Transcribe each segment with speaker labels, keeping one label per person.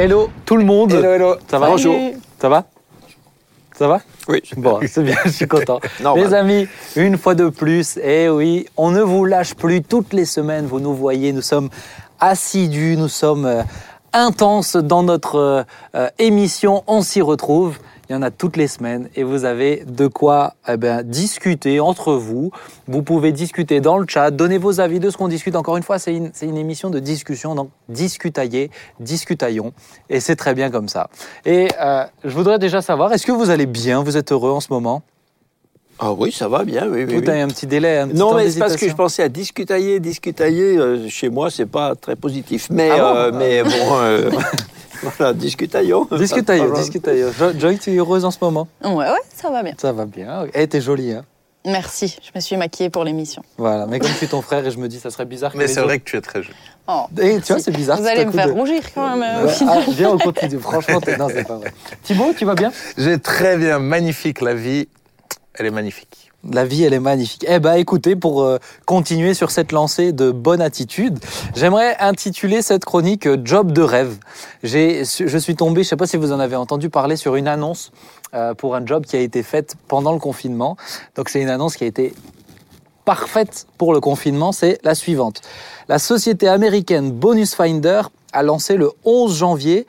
Speaker 1: Hello tout le monde.
Speaker 2: Hello, hello.
Speaker 1: Ça va
Speaker 2: Bonjour.
Speaker 1: Ça va Ça va
Speaker 2: Oui.
Speaker 1: Bon, c'est bien, je suis content. Les amis, une fois de plus, eh oui, on ne vous lâche plus toutes les semaines, vous nous voyez, nous sommes assidus, nous sommes euh, intenses dans notre euh, euh, émission, on s'y retrouve. Il y en a toutes les semaines et vous avez de quoi eh ben, discuter entre vous. Vous pouvez discuter dans le chat, donner vos avis de ce qu'on discute. Encore une fois, c'est une, c'est une émission de discussion, donc discutaillez, discutaillons. Et c'est très bien comme ça. Et euh, je voudrais déjà savoir, est-ce que vous allez bien? Vous êtes heureux en ce moment?
Speaker 2: Ah oui, ça va bien, oui, oui.
Speaker 1: Tout
Speaker 2: oui.
Speaker 1: a un petit délai, un petit
Speaker 2: Non,
Speaker 1: temps
Speaker 2: mais c'est parce que je pensais à discutailler, discutailler. euh, chez moi, c'est pas très positif. Mais,
Speaker 1: Ah bon?
Speaker 2: euh, mais bon, euh, voilà, discutaillons.
Speaker 1: Discutaillons,
Speaker 2: Pas de
Speaker 1: discutaillons. Jo- Joy, tu es heureuse en ce moment
Speaker 3: Ouais, ouais, ça va bien.
Speaker 1: Ça va bien. Eh, t'es jolie, hein
Speaker 3: Merci, je me suis maquillée pour l'émission.
Speaker 1: Voilà, mais comme je suis ton frère et je me dis, ça serait bizarre que
Speaker 4: Mais c'est vrai que tu es très jolie.
Speaker 3: Oh,
Speaker 1: Eh, tu vois, c'est bizarre.
Speaker 3: Vous allez me faire
Speaker 1: de-
Speaker 3: rougir quand même. euh, au
Speaker 1: Ouais,
Speaker 3: final.
Speaker 1: ah, viens, on continue. Franchement, t'es- non, c'est pas vrai. Thibaut, tu vas bien?
Speaker 4: J'ai très bien, magnifique la vie. Elle est magnifique.
Speaker 1: La vie, elle est magnifique. Eh ben, écoutez, pour euh, continuer sur cette lancée de bonne attitude, j'aimerais intituler cette chronique euh, Job de rêve. Je suis tombé, je sais pas si vous en avez entendu parler, sur une annonce euh, pour un job qui a été faite pendant le confinement. Donc, c'est une annonce qui a été parfaite pour le confinement, c'est la suivante. La société américaine Bonus Finder a lancé le 11 janvier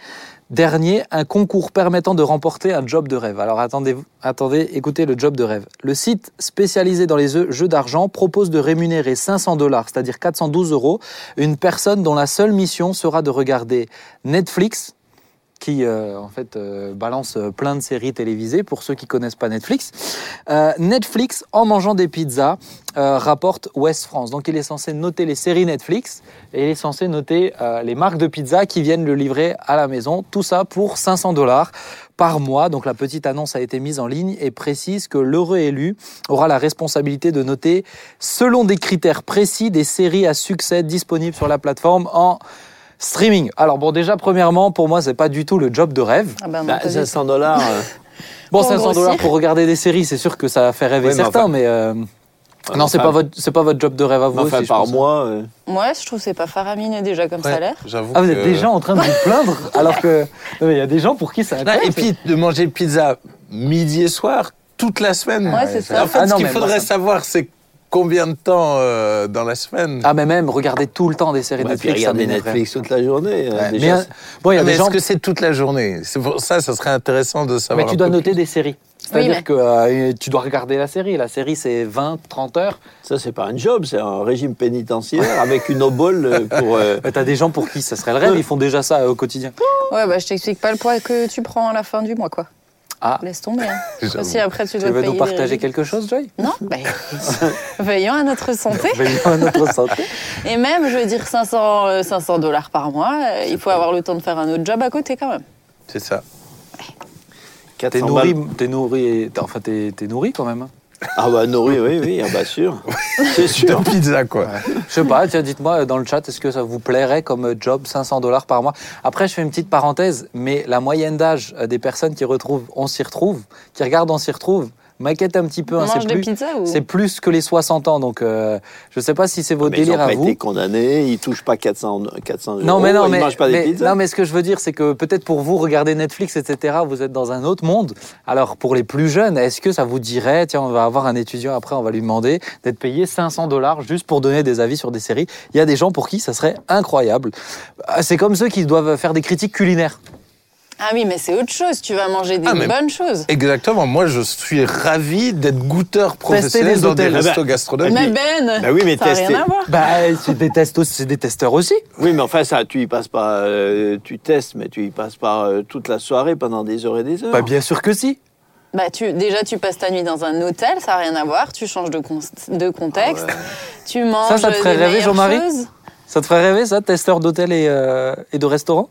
Speaker 1: dernier un concours permettant de remporter un job de rêve. Alors attendez, écoutez le job de rêve. Le site spécialisé dans les jeux jeux d'argent propose de rémunérer 500 dollars, c'est-à-dire 412 euros, une personne dont la seule mission sera de regarder Netflix, qui euh, en fait euh, balance euh, plein de séries télévisées pour ceux qui connaissent pas Netflix. Euh, Netflix en mangeant des pizzas euh, rapporte West France. Donc il est censé noter les séries Netflix et il est censé noter euh, les marques de pizza qui viennent le livrer à la maison. Tout ça pour 500 dollars par mois. Donc la petite annonce a été mise en ligne et précise que l'heureux élu aura la responsabilité de noter selon des critères précis des séries à succès disponibles sur la plateforme en streaming. Alors bon déjà premièrement pour moi c'est pas du tout le job de rêve.
Speaker 3: Ah ben non,
Speaker 2: Bah,
Speaker 3: pas du
Speaker 2: 500 dollars. euh,
Speaker 1: Bon,
Speaker 3: Pour
Speaker 1: 500
Speaker 3: grossir.
Speaker 1: dollars pour regarder des séries, c'est sûr que ça fait rêver
Speaker 2: Ouais, mais
Speaker 1: certains,
Speaker 2: enfin-
Speaker 1: mais euh, non, c'est pas votre, c'est pas votre job de rêve à vous.
Speaker 2: enfin,
Speaker 1: aussi, je
Speaker 2: par mois. euh.
Speaker 3: Ouais, je trouve que c'est pas faramineux déjà comme
Speaker 4: Ouais,
Speaker 3: salaire.
Speaker 4: J'avoue.
Speaker 1: Ah, vous êtes
Speaker 4: que-
Speaker 1: déjà en train de vous plaindre, alors que il y a des gens pour qui c'est
Speaker 4: Non, et puis de manger pizza midi et soir toute la semaine.
Speaker 3: Ouais, c'est ça.
Speaker 4: En fait,
Speaker 1: Ah non,
Speaker 4: ce qu'il
Speaker 1: moi,
Speaker 4: faudrait
Speaker 1: ça-
Speaker 4: savoir, c'est combien de temps euh, dans la semaine?
Speaker 1: Ah, mais même regarder tout le temps des séries
Speaker 2: ouais,
Speaker 1: Netflix,
Speaker 2: regarder. Netflix toute la journée. euh,
Speaker 1: Ouais,
Speaker 2: déjà,
Speaker 1: mais, euh, bon, il y a
Speaker 4: Ah, mais
Speaker 1: des gens.
Speaker 4: est-ce que c'est toute la journée? C'est pour ça, ça serait intéressant de savoir.
Speaker 1: Mais tu
Speaker 4: un
Speaker 1: dois
Speaker 4: peu
Speaker 1: noter
Speaker 4: plus.
Speaker 1: des séries. C'est-à-dire
Speaker 3: mais-
Speaker 1: que euh, tu dois regarder la série. La série, c'est 20, 30 heures.
Speaker 2: Ça, c'est pas un job, c'est un régime pénitentiaire avec une obole pour. euh,
Speaker 1: T'as des gens pour qui ça serait le rêve, ils font déjà ça euh, au quotidien.
Speaker 3: Ouais, bah je t'explique pas le poids que tu prends à la fin du mois, quoi.
Speaker 1: Ah,
Speaker 3: Laisse tomber. Hein. Après tu
Speaker 1: tu
Speaker 3: dois
Speaker 1: veux
Speaker 3: payer
Speaker 1: nous partager
Speaker 3: régimes.
Speaker 1: quelque chose, Joy?
Speaker 3: Non bah, Veillons à notre santé.
Speaker 1: Veillons à notre santé.
Speaker 3: Et même, je veux dire, 500 euh, 500 dollars par mois, euh, il faut avoir le temps de faire un autre job à côté quand même.
Speaker 4: C'est ça.
Speaker 1: T'es
Speaker 2: 400
Speaker 1: nourri,
Speaker 2: balles.
Speaker 1: t'es nourri, t'es- enfin t'es nourri quand même.
Speaker 2: Ah bah nourri, oui, oui, ah bah sûr. C'est sûr.
Speaker 4: De pizza, quoi.
Speaker 1: Je sais pas, tiens, dites-moi dans le chat, est-ce que ça vous plairait comme job 500 dollars par mois? Après, je fais une petite parenthèse, mais la moyenne d'âge euh, des personnes qui retrouvent On s'y retrouve, qui regardent On s'y retrouve, m'inquiète un petit peu.
Speaker 3: On
Speaker 1: hein,
Speaker 3: mange
Speaker 1: c'est
Speaker 3: des
Speaker 1: plus,
Speaker 3: pizzas ou?
Speaker 1: c'est plus que les 60 ans, donc euh, je sais pas si c'est vos
Speaker 2: Mais ils
Speaker 1: délires
Speaker 2: n'ont
Speaker 1: à
Speaker 2: pas
Speaker 1: vous.
Speaker 2: été condamnés, ils touchent pas 400, 400 euros.
Speaker 1: Non mais non
Speaker 2: ils
Speaker 1: mais,
Speaker 2: mangent pas des pizzas.
Speaker 1: non mais ce que je veux dire c'est que peut-être pour vous regarder Netflix etc vous êtes dans un autre monde alors pour les plus jeunes est-ce que ça vous dirait tiens on va avoir un étudiant après on va lui demander d'être payé 500 dollars juste pour donner des avis sur des séries? Il y a des gens pour qui ça serait incroyable Ah, c'est comme ceux qui doivent faire des critiques culinaires
Speaker 3: Ah oui, mais c'est autre chose. Tu vas manger des
Speaker 4: Ah,
Speaker 3: bonnes choses.
Speaker 4: Exactement. Moi, je suis ravi d'être goûteur
Speaker 1: les
Speaker 4: professionnel dans des
Speaker 1: hôtels.
Speaker 4: restos
Speaker 2: Ah bah,
Speaker 4: gastronomiques.
Speaker 3: Mais Ben,
Speaker 2: Bah oui, mais
Speaker 3: ça n'a rien
Speaker 2: tester.
Speaker 3: à voir.
Speaker 1: bah c'est des tests aussi- c'est des testeurs aussi
Speaker 2: Oui, mais enfin, ça, tu y passes pas. euh, tu testes, mais tu y passes pas euh, toute la soirée pendant des heures et des heures.
Speaker 1: bah bien sûr que si
Speaker 3: Bah, tu, déjà, tu passes ta nuit dans un hôtel, ça n'a rien à voir. Tu changes de, con- de contexte.
Speaker 2: Ah ouais.
Speaker 3: Tu manges
Speaker 1: Ça, ça te ferait
Speaker 3: des
Speaker 1: rêver, Jean-Marie? ça te ferait rêver ça testeur d'hôtel et, euh, et de restaurant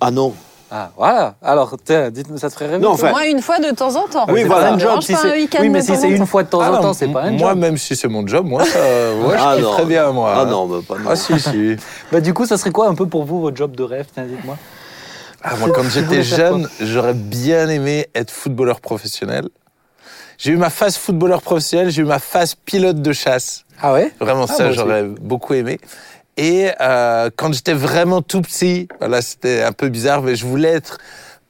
Speaker 2: Ah non.
Speaker 1: Ah voilà alors dites-moi ça te ferait rêver
Speaker 2: Non, enfin-
Speaker 3: Moi, une fois de temps en temps.
Speaker 2: Oui, voilà.
Speaker 1: un job.
Speaker 3: dérange
Speaker 1: Si
Speaker 3: pas un
Speaker 1: c'est-
Speaker 3: week-end
Speaker 1: oui, mais
Speaker 3: de
Speaker 1: si
Speaker 3: temps
Speaker 1: c'est
Speaker 3: en
Speaker 1: une
Speaker 3: temps.
Speaker 1: fois de temps
Speaker 4: Ah
Speaker 1: en
Speaker 4: non,
Speaker 1: temps, c'est pas un
Speaker 4: Moi,
Speaker 1: job.
Speaker 4: même si c'est mon job, moi, ça, ouais,
Speaker 2: Ah
Speaker 4: je
Speaker 2: non.
Speaker 4: kiffe très bien, moi.
Speaker 2: Ah non, mais pas non.
Speaker 4: Ah si, si.
Speaker 1: Bah, du coup, ça serait quoi un peu pour vous votre job de rêve? Tiens, dites-moi.
Speaker 4: Ah, moi, quand j'étais jeune, j'aurais bien aimé être footballeur professionnel. J'ai eu ma phase footballeur professionnel, j'ai eu ma phase pilote de chasse.
Speaker 1: Ah ouais?
Speaker 4: Vraiment,
Speaker 1: Ah,
Speaker 4: ça,
Speaker 1: moi
Speaker 4: j'aurais beaucoup aimé. Et euh, quand j'étais vraiment tout petit, voilà, c'était un peu bizarre, mais je voulais être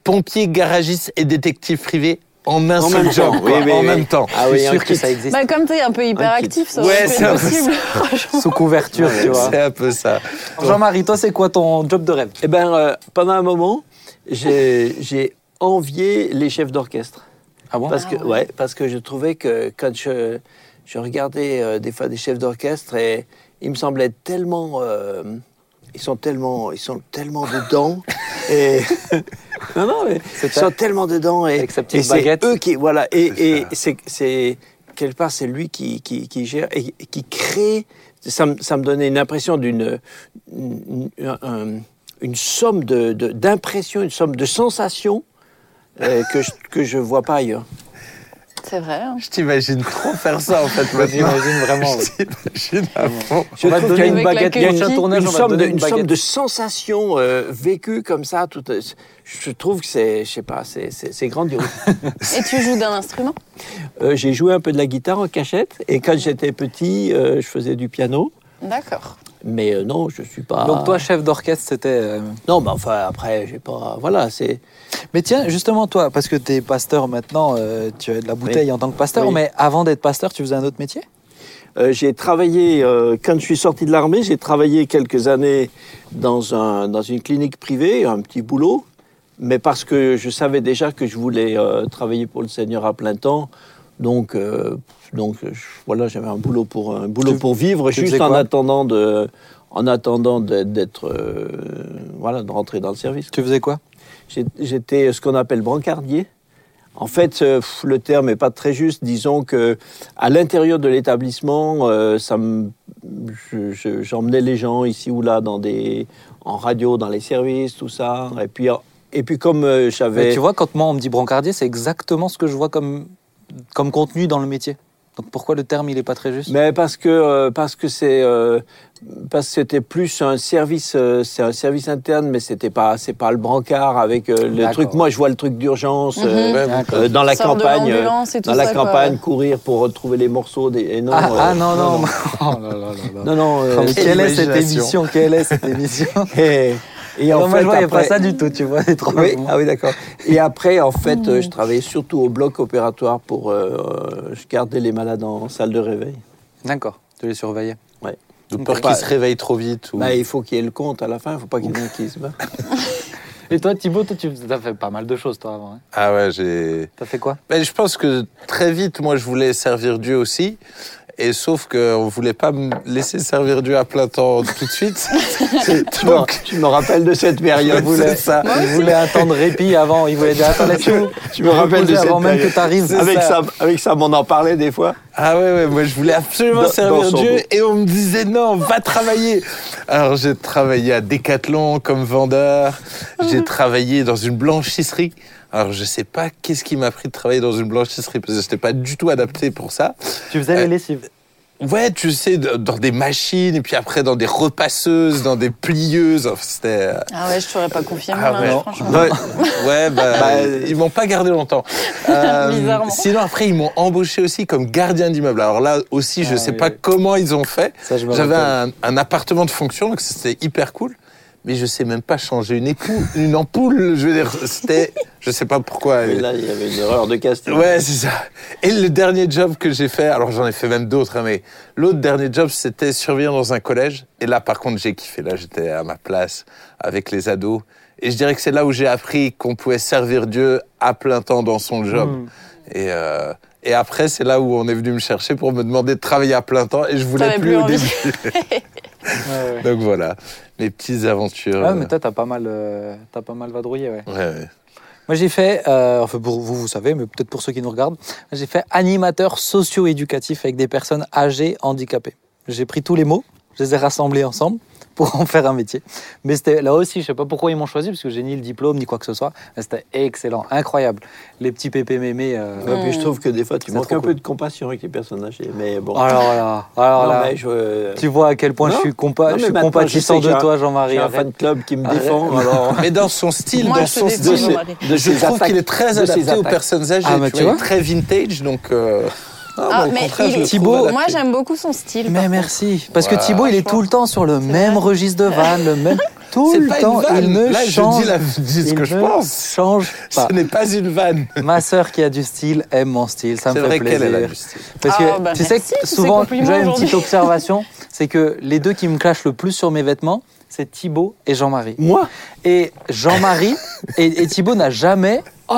Speaker 4: pompier, garagiste et détective privé en un
Speaker 2: En
Speaker 4: seul job,
Speaker 2: oui, oui,
Speaker 4: en
Speaker 2: oui.
Speaker 4: même temps.
Speaker 2: Ah
Speaker 1: Je
Speaker 2: oui,
Speaker 1: sûr que ça existe.
Speaker 3: Bah, comme t'es un peu hyperactif, ça
Speaker 4: Ouais, c'est
Speaker 3: être
Speaker 4: un peu
Speaker 3: possible. franchement.
Speaker 1: Sous couverture, tu vois.
Speaker 4: C'est un peu ça.
Speaker 1: Jean-Marie, toi, c'est quoi ton job de rêve?
Speaker 2: Eh ben, euh, pendant un moment, j'ai envié les chefs d'orchestre.
Speaker 1: Ah bon?
Speaker 2: Parce que,
Speaker 3: Ah
Speaker 2: ouais. parce que je trouvais que quand je, je regardais euh, des fois des chefs d'orchestre, et ils me semblaient tellement. euh, ils sont tellement, ils sont tellement dedans. et non, non, mais ils sont tellement dedans. Et,
Speaker 1: Avec sa petite
Speaker 2: et c'est eux qui, voilà, et,
Speaker 4: C'est
Speaker 2: et c'est, quelque part c'est lui qui, qui, qui gère et qui crée. Ça, me- ça me donnait une impression d'une une, un- une somme de, de- d'impressions, une somme de sensations euh, que je, que je vois pas ailleurs.
Speaker 3: C'est vrai. hein.
Speaker 4: Je t'imagine trop faire ça en fait
Speaker 1: Moi,
Speaker 4: maintenant.
Speaker 1: j'imagine vraiment.
Speaker 4: Je t'imagine à fond.
Speaker 2: Je
Speaker 1: On va te
Speaker 2: trouve
Speaker 1: donner
Speaker 2: qu'il y a
Speaker 1: une baguette. Il y a tournage,
Speaker 2: une
Speaker 1: te
Speaker 2: somme, de, une
Speaker 1: une
Speaker 2: somme
Speaker 1: baguette.
Speaker 2: de sensations euh, vécues comme ça. Tout, euh, je trouve que c'est, je sais pas, c'est, c'est, c'est grandiose.
Speaker 3: Et tu joues d'un instrument?
Speaker 2: Euh, j'ai joué un peu de la guitare en cachette et quand j'étais petit, euh, je faisais du piano.
Speaker 3: D'accord.
Speaker 2: Mais euh, non, je suis pas.
Speaker 1: Donc toi, chef d'orchestre, c'était... euh,
Speaker 2: Non, mais enfin après, j'ai pas. Voilà, c'est.
Speaker 1: Mais tiens, justement, toi, parce que tu es pasteur maintenant, euh, tu as de la bouteille en tant que pasteur,
Speaker 2: Oui.
Speaker 1: mais avant d'être pasteur, tu faisais un autre métier?
Speaker 2: J'ai travaillé quand je suis sorti de l'armée. J'ai travaillé quelques années dans un dans une clinique privée, un petit boulot, mais parce que je savais déjà que je voulais travailler pour le Seigneur à plein temps. Donc, donc je- voilà, j'avais un boulot pour un boulot
Speaker 1: Tu-
Speaker 2: pour vivre, juste en attendant de, en attendant d'être, euh, voilà, de rentrer dans le service.
Speaker 1: Tu faisais quoi
Speaker 2: J'étais ce qu'on appelle brancardier. En fait, euh, le terme n'est pas très juste. Disons que à l'intérieur de l'établissement, euh, ça me- je- je- j'emmenais les gens ici ou là dans des, en radio, dans les services, tout ça. Et puis, et puis comme euh,
Speaker 1: Mais
Speaker 2: j'avais,
Speaker 1: Tu vois, quand moi on me dit brancardier, c'est exactement ce que je vois comme, comme contenu dans le métier. Donc pourquoi le terme, il est pas très juste?
Speaker 2: Mais parce que euh, parce que c'est euh, parce que c'était plus un service, euh, c'est un service interne, mais c'était pas c'est pas le brancard avec euh, le truc. Moi, je vois le truc d'urgence. euh,
Speaker 3: Mhm.
Speaker 2: Euh, dans la
Speaker 3: Sors
Speaker 2: campagne, euh, dans la
Speaker 3: ça, quoi.
Speaker 2: campagne, courir pour retrouver les morceaux des. et non,
Speaker 1: ah,
Speaker 2: euh,
Speaker 1: ah, non, non.
Speaker 2: Non, non.
Speaker 1: mais quelle est cette émission Quelle est cette émission?
Speaker 2: Et, et
Speaker 1: Non,
Speaker 2: en
Speaker 1: Moi,
Speaker 2: fait,
Speaker 1: je voyais pas ça du tout, tu vois,
Speaker 2: Oui, ah oui, d'accord. Et après, en fait, euh, je travaillais surtout au bloc opératoire pour. euh, euh, je gardais les malades en salle de réveil.
Speaker 1: D'accord, tu les surveillais.
Speaker 4: De
Speaker 1: Donc,
Speaker 4: peur qu'ils se réveillent trop vite. Ou...
Speaker 2: Bah, il faut qu'il y ait le compte à la fin, il ne faut pas qu'il y ait un qui se bat.
Speaker 1: Et toi, Thibaut, toi, tu as fait pas mal de choses, toi, avant. Hein.
Speaker 4: Ah ouais, j'ai.
Speaker 1: T'as fait quoi?
Speaker 4: Ben, je pense que très vite, moi, je voulais servir Dieu aussi. Et sauf qu'on ne voulait pas me laisser servir Dieu à plein temps tout de suite.
Speaker 2: tu, me, tu me rappelles de cette période.
Speaker 4: C'est ça.
Speaker 1: Il voulait de répit avant. Il voulait dire Attends, laisse-nous.
Speaker 2: Tu me rappelles de cette
Speaker 1: avant même
Speaker 2: période.
Speaker 1: que t'arrives. C'est
Speaker 2: Avec
Speaker 1: ça.
Speaker 2: avec ça, on en parlait des fois.
Speaker 4: Ah ouais, ouais, moi je voulais absolument
Speaker 2: Dans-
Speaker 4: servir
Speaker 2: dans
Speaker 4: Dieu
Speaker 2: dos.
Speaker 4: et on me disait non, va travailler. Alors j'ai travaillé à Decathlon comme vendeur, j'ai travaillé dans une blanchisserie. Alors je sais pas qu'est-ce qui m'a pris de travailler dans une blanchisserie parce que j'étais pas du tout adapté pour ça.
Speaker 1: Tu faisais les lessives.
Speaker 4: Ouais, tu sais, dans des machines et puis après dans des repasseuses, dans des plieuses. Enfin, C'était euh,
Speaker 3: Ah ouais, je t'aurais pas confié
Speaker 4: Ah
Speaker 3: linge,
Speaker 4: ouais.
Speaker 3: franchement.
Speaker 2: Ouais.
Speaker 4: Ouais, bah,
Speaker 2: Bah,
Speaker 4: ils m'ont pas gardé longtemps. Euh,
Speaker 3: Bizarrement.
Speaker 4: sinon, après, ils m'ont embauché aussi comme gardien d'immeuble. Alors là aussi, je
Speaker 1: Ah
Speaker 4: sais
Speaker 1: oui,
Speaker 4: pas
Speaker 1: oui.
Speaker 4: comment ils ont fait.
Speaker 1: Ça, je me
Speaker 4: J'avais un appartement de fonction, donc c'était hyper cool. Mais je sais même pas changer une, époux, une ampoule. Je veux dire, c'était, je sais pas pourquoi.
Speaker 2: Et là, il y avait une erreur de casting.
Speaker 4: Ouais, c'est ça. Et le dernier job que j'ai fait, alors j'en ai fait même d'autres, hein, mais l'autre dernier job, c'était surveillant dans un collège. Et là, par contre, j'ai kiffé. Là, j'étais à ma place avec les ados. Et je dirais que c'est là où j'ai appris qu'on pouvait servir Dieu à plein temps dans son job.
Speaker 1: Mm.
Speaker 4: Et, euh, et après, c'est là où on est venu me chercher pour me demander de travailler à plein temps. Et je voulais plus,
Speaker 3: plus
Speaker 4: au
Speaker 3: envie.
Speaker 4: début.
Speaker 1: Ouais.
Speaker 4: Donc voilà, mes petites aventures.
Speaker 1: Ah, mais toi, t'as pas mal, euh, pas mal vadrouillé, ouais.
Speaker 4: Ouais, ouais.
Speaker 1: Moi, j'ai fait, euh, enfin pour vous, vous savez, mais peut-être pour ceux qui nous regardent, j'ai fait animateur socio-éducatif avec des personnes âgées handicapées. J'ai pris tous les mots, je les ai rassemblés ensemble pour en faire un métier. Mais c'était là aussi, je sais pas pourquoi ils m'ont choisi, parce que j'ai ni le diplôme ni quoi que ce soit. C'était excellent, incroyable. Les petits pépés mémés. euh,
Speaker 2: Et puis je trouve que des fois, tu manques un
Speaker 1: cool.
Speaker 2: peu de compassion avec les personnes âgées. Mais bon.
Speaker 1: Alors là, alors
Speaker 2: Non,
Speaker 1: là,
Speaker 2: mais je-
Speaker 1: tu vois à quel point
Speaker 2: Non.
Speaker 1: je suis, compa
Speaker 2: Non,
Speaker 1: je suis compatissant de toi, Jean-Marie.
Speaker 2: J'ai un fan club qui me défend. Alors,
Speaker 4: Mais dans son style,
Speaker 3: Moi,
Speaker 4: dans
Speaker 3: je
Speaker 4: son style, je trouve qu'il est très adapté aux personnes âgées.
Speaker 1: Ah,
Speaker 4: tu vois, très vintage, donc. euh,
Speaker 3: Ah, mais il-
Speaker 4: je le
Speaker 1: Thibaut,
Speaker 3: Moi, j'aime beaucoup son style.
Speaker 1: Mais
Speaker 3: par
Speaker 1: merci. Parce que Thibaut, il est tout le temps sur le même
Speaker 3: vrai.
Speaker 1: registre de vanne, le même. Tout
Speaker 4: C'est
Speaker 1: le
Speaker 4: pas
Speaker 1: temps.
Speaker 4: une vanne.
Speaker 1: Il ne
Speaker 4: Là, je
Speaker 1: change.
Speaker 4: dis, la, dis ce
Speaker 1: il
Speaker 4: que je
Speaker 1: ne
Speaker 4: pense.
Speaker 1: change pas.
Speaker 4: Ce n'est pas une vanne.
Speaker 1: Ma sœur qui a du style aime mon style. Ça me
Speaker 4: C'est
Speaker 1: fait
Speaker 4: vrai
Speaker 1: plaisir.
Speaker 4: qu'elle elle a du style.
Speaker 1: Parce que
Speaker 3: Ah, bah,
Speaker 1: tu sais
Speaker 3: merci
Speaker 1: que
Speaker 3: pour ces
Speaker 1: souvent,
Speaker 3: compliments
Speaker 1: j'ai une
Speaker 3: aujourd'hui.
Speaker 1: petite observation, c'est que les deux qui me clashent le plus sur mes vêtements, c'est Thibaut et Jean-Marie.
Speaker 2: Moi?
Speaker 1: Et Jean-Marie et, et Thibaut n'a jamais oh,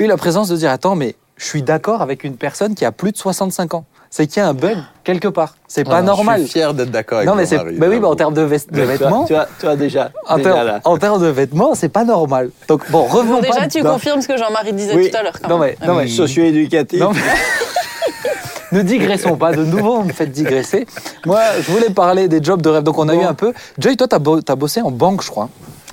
Speaker 1: eu la présence de dire attends mais je suis d'accord avec une personne qui a plus de 65 ans. C'est qu'il y a un bug quelque part. C'est pas
Speaker 4: Ah,
Speaker 1: normal.
Speaker 4: Je suis fier d'être d'accord avec
Speaker 1: Non mais c'est bah oui, bah, en termes de, vêtements,
Speaker 2: tu vois, tu vois déjà,
Speaker 1: en,
Speaker 2: déjà
Speaker 1: termes-
Speaker 2: là.
Speaker 1: en termes de vêtements, c'est pas normal. Donc bon, revenons
Speaker 3: Bon, déjà,
Speaker 1: pas.
Speaker 3: tu
Speaker 1: non,
Speaker 3: confirmes ce que Jean-Marie disait
Speaker 2: Oui.
Speaker 3: tout à l'heure.
Speaker 1: Non, mais- non, mais-
Speaker 2: Socio-éducatif.
Speaker 1: Non, mais- ne digressons pas de nouveau, vous me faites digresser. Moi, je voulais parler des jobs de rêve. Donc on a
Speaker 2: Bon.
Speaker 1: eu un peu. Joy, toi, t'as bo- t'as bossé en banque, je crois.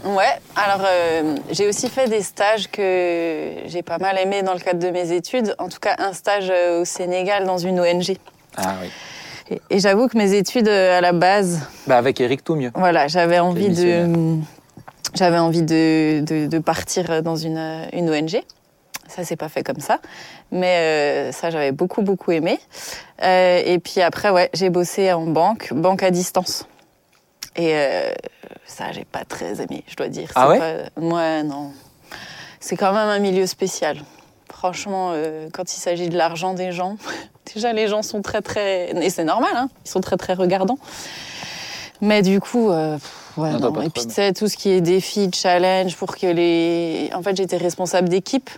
Speaker 3: Ouais, alors euh, j'ai aussi fait des stages que j'ai pas mal aimés dans le cadre de mes études. En tout cas, un stage euh, au Sénégal dans une ONG.
Speaker 1: Ah oui.
Speaker 3: Et, et j'avoue que mes études euh, à la base,
Speaker 1: Bah avec Eric tout mieux.
Speaker 3: voilà, j'avais envie de, j'avais envie de, de, de partir dans une, une ONG. Ça s'est pas fait comme ça, mais euh, ça j'avais beaucoup beaucoup aimé. Euh, et puis après, ouais, j'ai bossé en banque, banque à distance. Et euh, ça, j'ai pas très aimé, je dois dire.
Speaker 1: Ah ouais?
Speaker 3: pas- Ouais, non. C'est quand même un milieu spécial. Franchement, euh, quand il s'agit de l'argent des gens, déjà les gens sont très très et c'est normal, hein, ils sont très très regardants. Mais du coup, euh, ouais,
Speaker 1: Non, t'as
Speaker 3: non.
Speaker 1: pas
Speaker 3: et puis tu sais tout ce qui est défi, challenge, pour que les, en fait j'étais responsable d'équipe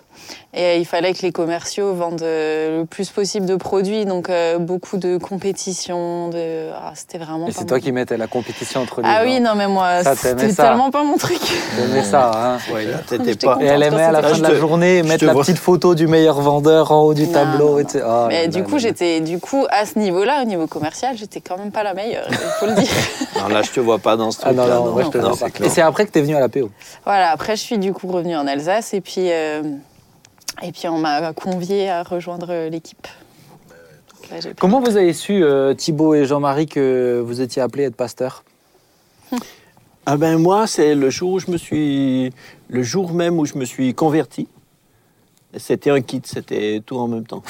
Speaker 3: et il fallait que les commerciaux vendent euh, le plus possible de produits, donc euh, beaucoup de compétitions, de, ah, c'était vraiment.
Speaker 1: Et c'est toi qui mettais la compétition entre les
Speaker 3: Ah
Speaker 1: gens.
Speaker 3: oui, non mais moi, c'était tellement pas mon truc.
Speaker 1: T'aimais ça, hein.
Speaker 2: Ouais, là, t'étais
Speaker 3: J'étais
Speaker 2: pas.
Speaker 1: Et elle aimait à la fin de la
Speaker 2: te-
Speaker 1: journée mettre la petite photo du meilleur vendeur en haut du
Speaker 3: Non,
Speaker 1: tableau.
Speaker 3: non,
Speaker 1: et oh
Speaker 3: Mais du coup, j'étais, du coup, à ce niveau-là, au niveau commercial, j'étais quand même pas la meilleure, il faut le dire.
Speaker 2: Non, là, je te vois pas dans ce
Speaker 1: Ah non, non, je te
Speaker 2: non.
Speaker 1: Et c'est après que t'es venu à la PO.
Speaker 3: Voilà, après, je suis du coup revenue en Alsace et puis, euh, et puis on m'a conviée à rejoindre l'équipe. J'ai pris-
Speaker 1: Comment vous avez su, euh, Thibaut et Jean-Marie, que vous étiez appelés à être pasteur
Speaker 2: Ah ben moi, c'est le jour où je me suis, le jour même où je me suis converti. C'était un kit, c'était tout en même temps.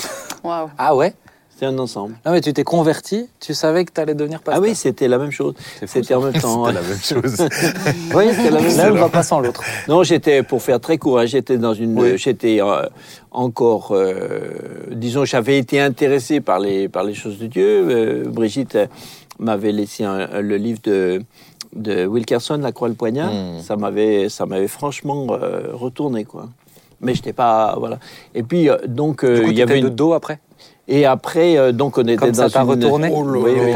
Speaker 3: Waouh.
Speaker 1: Ah ouais?
Speaker 2: C'était un ensemble.
Speaker 1: Non, mais tu t'es converti, tu savais que t'allais devenir pasteur.
Speaker 2: Ah oui, c'était la même chose.
Speaker 1: C'est
Speaker 2: C'était en même temps.
Speaker 4: C'était la même chose.
Speaker 2: Oui, c'était la même
Speaker 1: L'un ne
Speaker 2: chose.
Speaker 1: va pas sans l'autre.
Speaker 2: Non, j'étais, pour faire très court, hein, j'étais dans une,
Speaker 1: Oui.
Speaker 2: j'étais euh, encore, euh, disons, j'avais été intéressé par les, par les choses de Dieu. Euh, Brigitte m'avait laissé un- un- le livre de, de Wilkerson, La Croix le Poignard.
Speaker 4: Mm.
Speaker 2: Ça m'avait, ça m'avait franchement euh, retourné, quoi. Mais j'étais pas, voilà. Et puis, euh, donc, euh,
Speaker 1: Du coup,
Speaker 2: il y avait
Speaker 1: t'étais de
Speaker 2: une...
Speaker 1: dos après?
Speaker 2: Et après, euh, donc, on était
Speaker 1: Comme ça
Speaker 2: dans
Speaker 1: t'a
Speaker 2: une...
Speaker 1: retourné
Speaker 4: Oh là
Speaker 2: Oui, oui.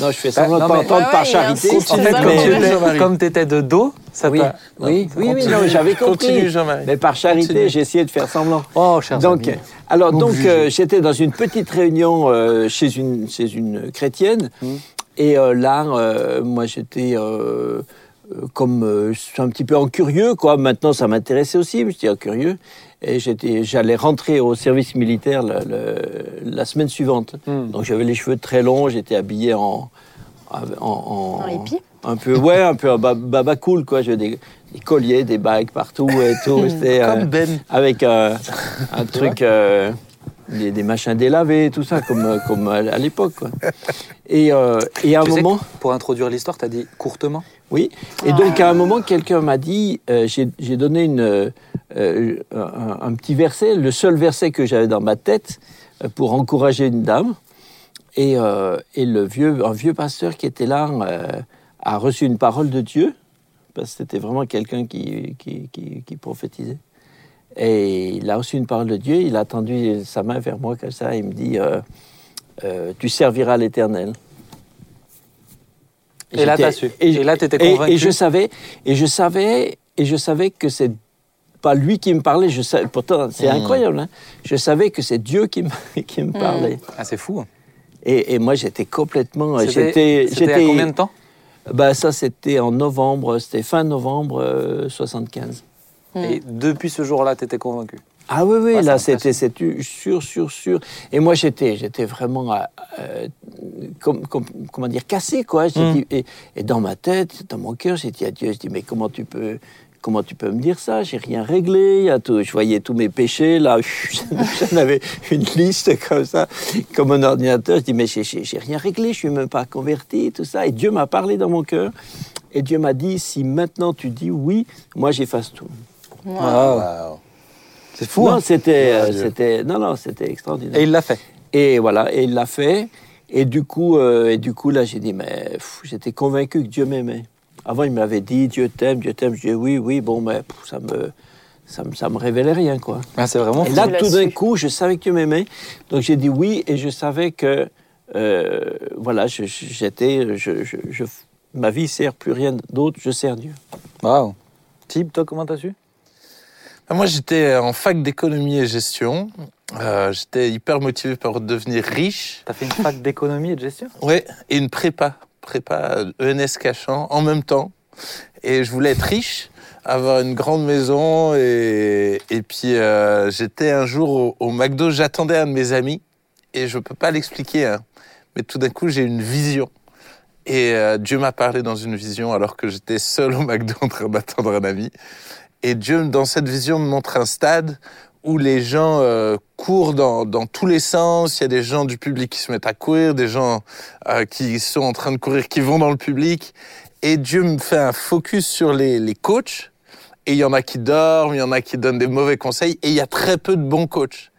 Speaker 2: Non, je fais
Speaker 1: Bah,
Speaker 2: semblant de pas entendre par charité.
Speaker 3: ça,
Speaker 1: comme tu étais- de dos, ça
Speaker 2: Oui.
Speaker 1: t'a...
Speaker 2: Oui, oui, oui, non, j'avais compris.
Speaker 4: Continue, Jean-Marie.
Speaker 2: Mais par charité, j'ai essayé de faire semblant.
Speaker 1: Oh, cher
Speaker 2: Donc, alors, donc, euh, j'étais dans une petite réunion euh, chez une chez une chrétienne,
Speaker 1: Mm.
Speaker 2: et euh, là, euh, moi, j'étais comme euh, je suis un petit peu en curieux, quoi. Maintenant, ça m'intéressait aussi, mais j'étais en curieux, et j'allais rentrer au service militaire le- le- la semaine suivante.
Speaker 1: Mm.
Speaker 2: Donc, j'avais les cheveux très longs, j'étais habillé en en, en-
Speaker 3: En hippie
Speaker 2: un peu ouais, un peu un ba- baba cool, quoi. J'avais des, des colliers, des bagues partout et tout. C'était, euh,
Speaker 4: Comme Ben.
Speaker 2: avec euh, un truc, euh, des, des machins délavés, tout ça, comme, euh, comme à l'époque. quoi. Et, euh, et à un
Speaker 1: Tu sais
Speaker 2: moment,
Speaker 1: pour introduire l'histoire, t'as dit courtement?
Speaker 2: Oui, et donc à un moment, quelqu'un m'a dit, euh, j'ai j'ai donné une, euh, un, un petit verset, le seul verset que j'avais dans ma tête pour encourager une dame. Et, euh, et le vieux, un vieux pasteur qui était là euh, a reçu une parole de Dieu, parce que c'était vraiment quelqu'un qui, qui, qui, qui prophétisait. Et il a reçu une parole de Dieu, il a tendu sa main vers moi comme ça, et il me dit euh, euh, Tu serviras l'Éternel.
Speaker 1: Et là,
Speaker 2: j'étais-
Speaker 1: t'as su. Et là, t'étais
Speaker 2: et-
Speaker 1: convaincu.
Speaker 2: Et, je savais, et je savais, et je savais que c'est pas lui qui me parlait. Je savais, pourtant, c'est
Speaker 4: Mm.
Speaker 2: incroyable. hein. Je savais que c'est Dieu qui me, qui me parlait.
Speaker 1: Ah, c'est fou.
Speaker 2: Et, et moi, j'étais complètement.
Speaker 1: C'était
Speaker 2: J'étais.
Speaker 1: c'était il y a
Speaker 2: j'étais-
Speaker 1: combien de temps?
Speaker 2: Bah, ça, c'était en novembre. C'était fin novembre euh, 75.
Speaker 1: Et depuis ce jour-là, t'étais convaincu
Speaker 2: Ah oui, oui,
Speaker 1: Ouais,
Speaker 2: là, c'était sûr, sûr, sûr. Et moi, j'étais j'étais vraiment, euh, comme, comme- comment dire, cassé, quoi.
Speaker 1: Mm.
Speaker 2: et, et dans ma tête, dans mon cœur, j'ai dit à Dieu, je dis, mais comment tu peux... comment tu peux me dire ça? J'ai rien réglé. tout- je voyais tous mes péchés. Là, j'en avais une liste comme ça, comme un ordinateur. Je dis, mais j'ai rien réglé, je suis même pas converti, tout ça. Et Dieu m'a parlé dans mon cœur. Et Dieu m'a dit, si maintenant tu dis oui, moi j'efface tout.
Speaker 1: C'est fou.
Speaker 2: non,
Speaker 1: hein.
Speaker 2: c'était, euh, c'était, non, non, c'était extraordinaire.
Speaker 1: Et il l'a fait.
Speaker 2: Et voilà, et il l'a fait. Et du coup, euh, et du coup là, j'ai dit, mais pff, j'étais convaincu que Dieu m'aimait. Avant, il m'avait dit, Dieu t'aime, Dieu t'aime. Je dis, oui, oui, bon, mais pff, ça me, ça me, ça me révélait rien, quoi.
Speaker 1: Ah, c'est vraiment
Speaker 2: Et là, tout d'un coup, je savais que Dieu m'aimait. Donc, j'ai dit oui, et je savais que, euh, voilà, je- j'étais, je, je, je- ma vie sert plus rien d'autre, je sers Dieu.
Speaker 1: Waouh. Tib, toi, comment t'as su?
Speaker 4: Moi, j'étais en fac d'économie et gestion. Euh, j'étais hyper motivé par devenir riche.
Speaker 1: T'as fait une fac d'économie et de gestion?
Speaker 4: Ouais, et une prépa, prépa ENS Cachan en même temps. Et je voulais être riche, avoir une grande maison. Et, et puis, euh, j'étais un jour au, au McDo, j'attendais un de mes amis. Et je peux pas l'expliquer, hein, mais tout d'un coup, j'ai une vision. Et euh, Dieu m'a parlé dans une vision alors que j'étais seul au McDo en train d'attendre un ami. Et Dieu, dans cette vision, me montre un stade où les gens euh, courent dans, tous les sens. Il y a des gens du public qui se mettent à courir, des gens euh, qui sont en train de courir, qui vont dans le public. Et Dieu me fait un focus sur les, coachs. Et il y en a qui dorment, il y en a qui donnent des mauvais conseils. Et il y a très peu de bons coachs.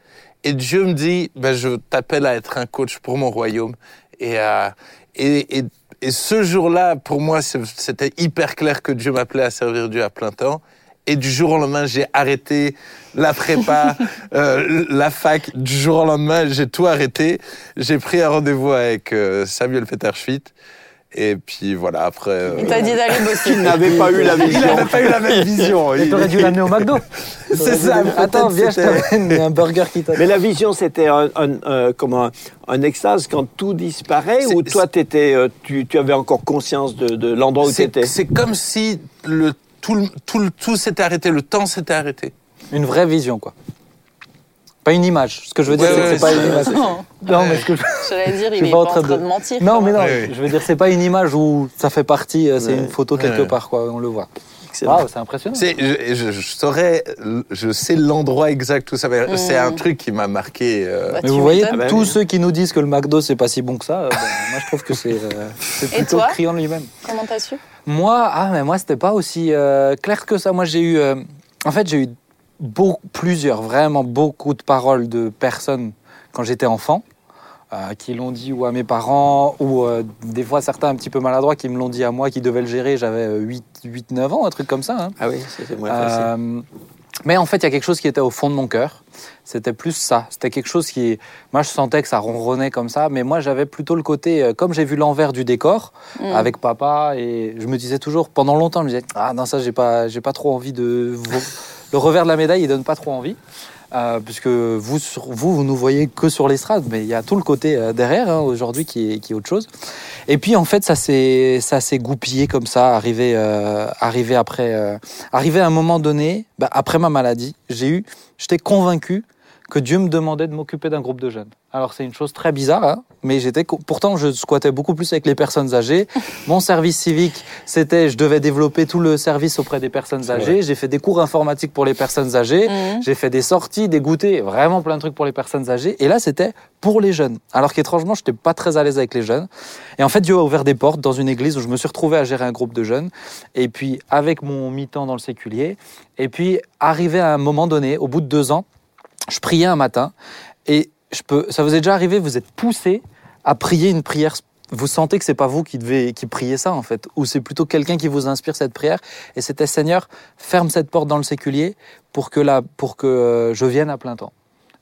Speaker 4: Et Dieu me dit, ben, je t'appelle à être un coach pour mon royaume. Et, euh, et, et, et ce jour-là, pour moi, c'était hyper clair que Dieu m'appelait à servir Dieu à plein temps. Et du jour au lendemain, j'ai arrêté la prépa, euh, la fac. Du jour au lendemain, j'ai tout arrêté. J'ai pris un rendez-vous avec euh, Samuel Peter Schmitt. Et puis voilà, après. euh,
Speaker 3: Il t'a dit d'aller bosser.
Speaker 2: Il n'avait pas eu la
Speaker 4: il
Speaker 2: vision.
Speaker 4: n'avait pas eu la même vision.
Speaker 1: Et
Speaker 4: Il-
Speaker 1: t'aurais dû l'amener au McDo.
Speaker 4: C'est ça.
Speaker 1: Attends, viens, je t'amène il y a un burger qui t'attend.
Speaker 2: Mais la vision, c'était un, un, euh, comment, un extase quand tout disparaît ou toi, t'étais, euh, tu, tu avais encore conscience de, de l'endroit où tu étais
Speaker 4: c'est comme si le, tout, le- tout, le- tout s'était arrêté, le temps s'était arrêté.
Speaker 1: Une vraie vision, quoi. Pas une image. Ce que je veux dire,
Speaker 4: Ouais,
Speaker 1: c'est que
Speaker 4: ouais,
Speaker 1: c'est pas une image.
Speaker 3: Non,
Speaker 1: Non, mais ce que je...
Speaker 3: J'allais dire, il est
Speaker 1: pas en train
Speaker 3: train
Speaker 1: de-
Speaker 3: de mentir.
Speaker 1: Non, mais non,
Speaker 4: Ouais,
Speaker 1: je veux dire, c'est pas une image où ça fait partie, euh, c'est
Speaker 2: Ouais.
Speaker 1: une photo quelque
Speaker 4: Ouais.
Speaker 1: part, quoi, on le voit.
Speaker 2: Excellent.
Speaker 1: Waouh, c'est impressionnant.
Speaker 4: C'est, je, je, je saurais, je sais l'endroit exact où ça va.
Speaker 3: Mm.
Speaker 4: C'est un truc qui m'a marqué. euh,
Speaker 3: Bah,
Speaker 1: Mais vous voyez.
Speaker 2: Ah bah
Speaker 1: tous
Speaker 2: oui.
Speaker 1: ceux qui nous disent que le McDo c'est pas si bon que ça, euh, ben, moi je trouve que c'est euh, plutôt
Speaker 3: toi
Speaker 1: criant lui-même.
Speaker 3: Comment t'as su?
Speaker 1: Moi, ah, mais moi c'était pas aussi euh, clair que ça. Moi j'ai eu, euh, en fait j'ai eu beau- plusieurs, vraiment beaucoup de paroles de personnes quand j'étais enfant. Euh, qui l'ont dit ou à mes parents, ou euh, des fois certains un petit peu maladroits qui me l'ont dit à moi qui devais le gérer, j'avais 8-9 ans, un truc comme ça. hein.
Speaker 2: Ah oui, c'était moins facile.
Speaker 1: Euh, mais en fait, il y a quelque chose qui était au fond de mon cœur. C'était plus ça. C'était quelque chose qui. Moi, je sentais que ça ronronnait comme ça. Mais moi, j'avais plutôt le côté. euh, Comme j'ai vu l'envers du décor
Speaker 3: Mm.
Speaker 1: avec papa, et je me disais toujours, pendant longtemps, je me disais Ah non, ça, j'ai pas, j'ai pas trop envie de. Le revers de la médaille, il donne pas trop envie. Euh, puisque vous, vous, vous nous voyez que sur l'estrade, mais il y a tout le côté euh, derrière hein, aujourd'hui qui est, qui est autre chose. Et puis en fait, ça s'est, ça s'est goupillé comme ça, arrivé, euh, arrivé après, euh, arrivé à un moment donné, bah, après ma maladie, j'ai eu, j'étais convaincu que Dieu me demandait de m'occuper d'un groupe de jeunes. Alors c'est une chose très bizarre, hein, mais j'étais, pourtant je squattais beaucoup plus avec les personnes âgées. Mon service civique, c'était, je devais développer tout le service auprès des personnes âgées. J'ai fait des cours informatiques pour les personnes âgées.
Speaker 3: Mhm.
Speaker 1: J'ai fait des sorties, des goûters, vraiment plein de trucs pour les personnes âgées. Et là, c'était pour les jeunes. Alors qu'étrangement, je n'étais pas très à l'aise avec les jeunes. Et en fait, Dieu a ouvert des portes dans une église où je me suis retrouvé à gérer un groupe de jeunes. Et puis, avec mon mi-temps dans le séculier. Et puis, arrivé à un moment donné, au bout de deux ans, je priais un matin. Et je peux, ça vous est déjà arrivé, vous êtes poussé à prier une prière? Vous sentez que c'est pas vous qui devez qui priez ça en fait, ou c'est plutôt quelqu'un qui vous inspire cette prière. Et c'était Seigneur, ferme cette porte dans le séculier pour que la, pour que euh, je vienne à plein temps?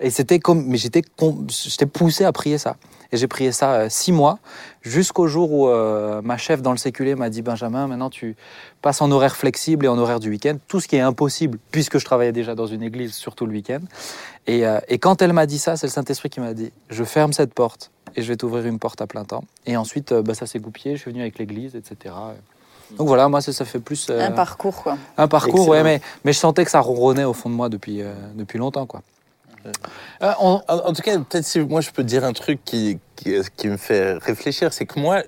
Speaker 1: Et c'était comme, mais j'étais, j'étais poussé à prier ça. Et j'ai prié ça euh, six mois, jusqu'au jour où euh, ma chef dans le séculier m'a dit Benjamin, maintenant tu passes en horaire flexible et en horaire du week-end, tout ce qui est impossible, puisque je travaillais déjà dans une église, surtout le week-end. Et, euh, et quand elle m'a dit ça, c'est le Saint-Esprit qui m'a dit Je ferme cette porte et je vais t'ouvrir une porte à plein temps. Et ensuite, euh, bah, ça s'est goupillé, je suis venu avec l'église, etc. Donc voilà, moi, ça, ça fait plus. euh,
Speaker 3: Un parcours, quoi.
Speaker 1: un parcours,
Speaker 2: Excellent.
Speaker 1: ouais, mais, mais je sentais que ça ronronnait au fond de moi depuis, euh, depuis longtemps, quoi. Euh,
Speaker 4: En, en tout cas, peut-être si moi je peux dire un truc qui, qui, qui me fait réfléchir, c'est que moi,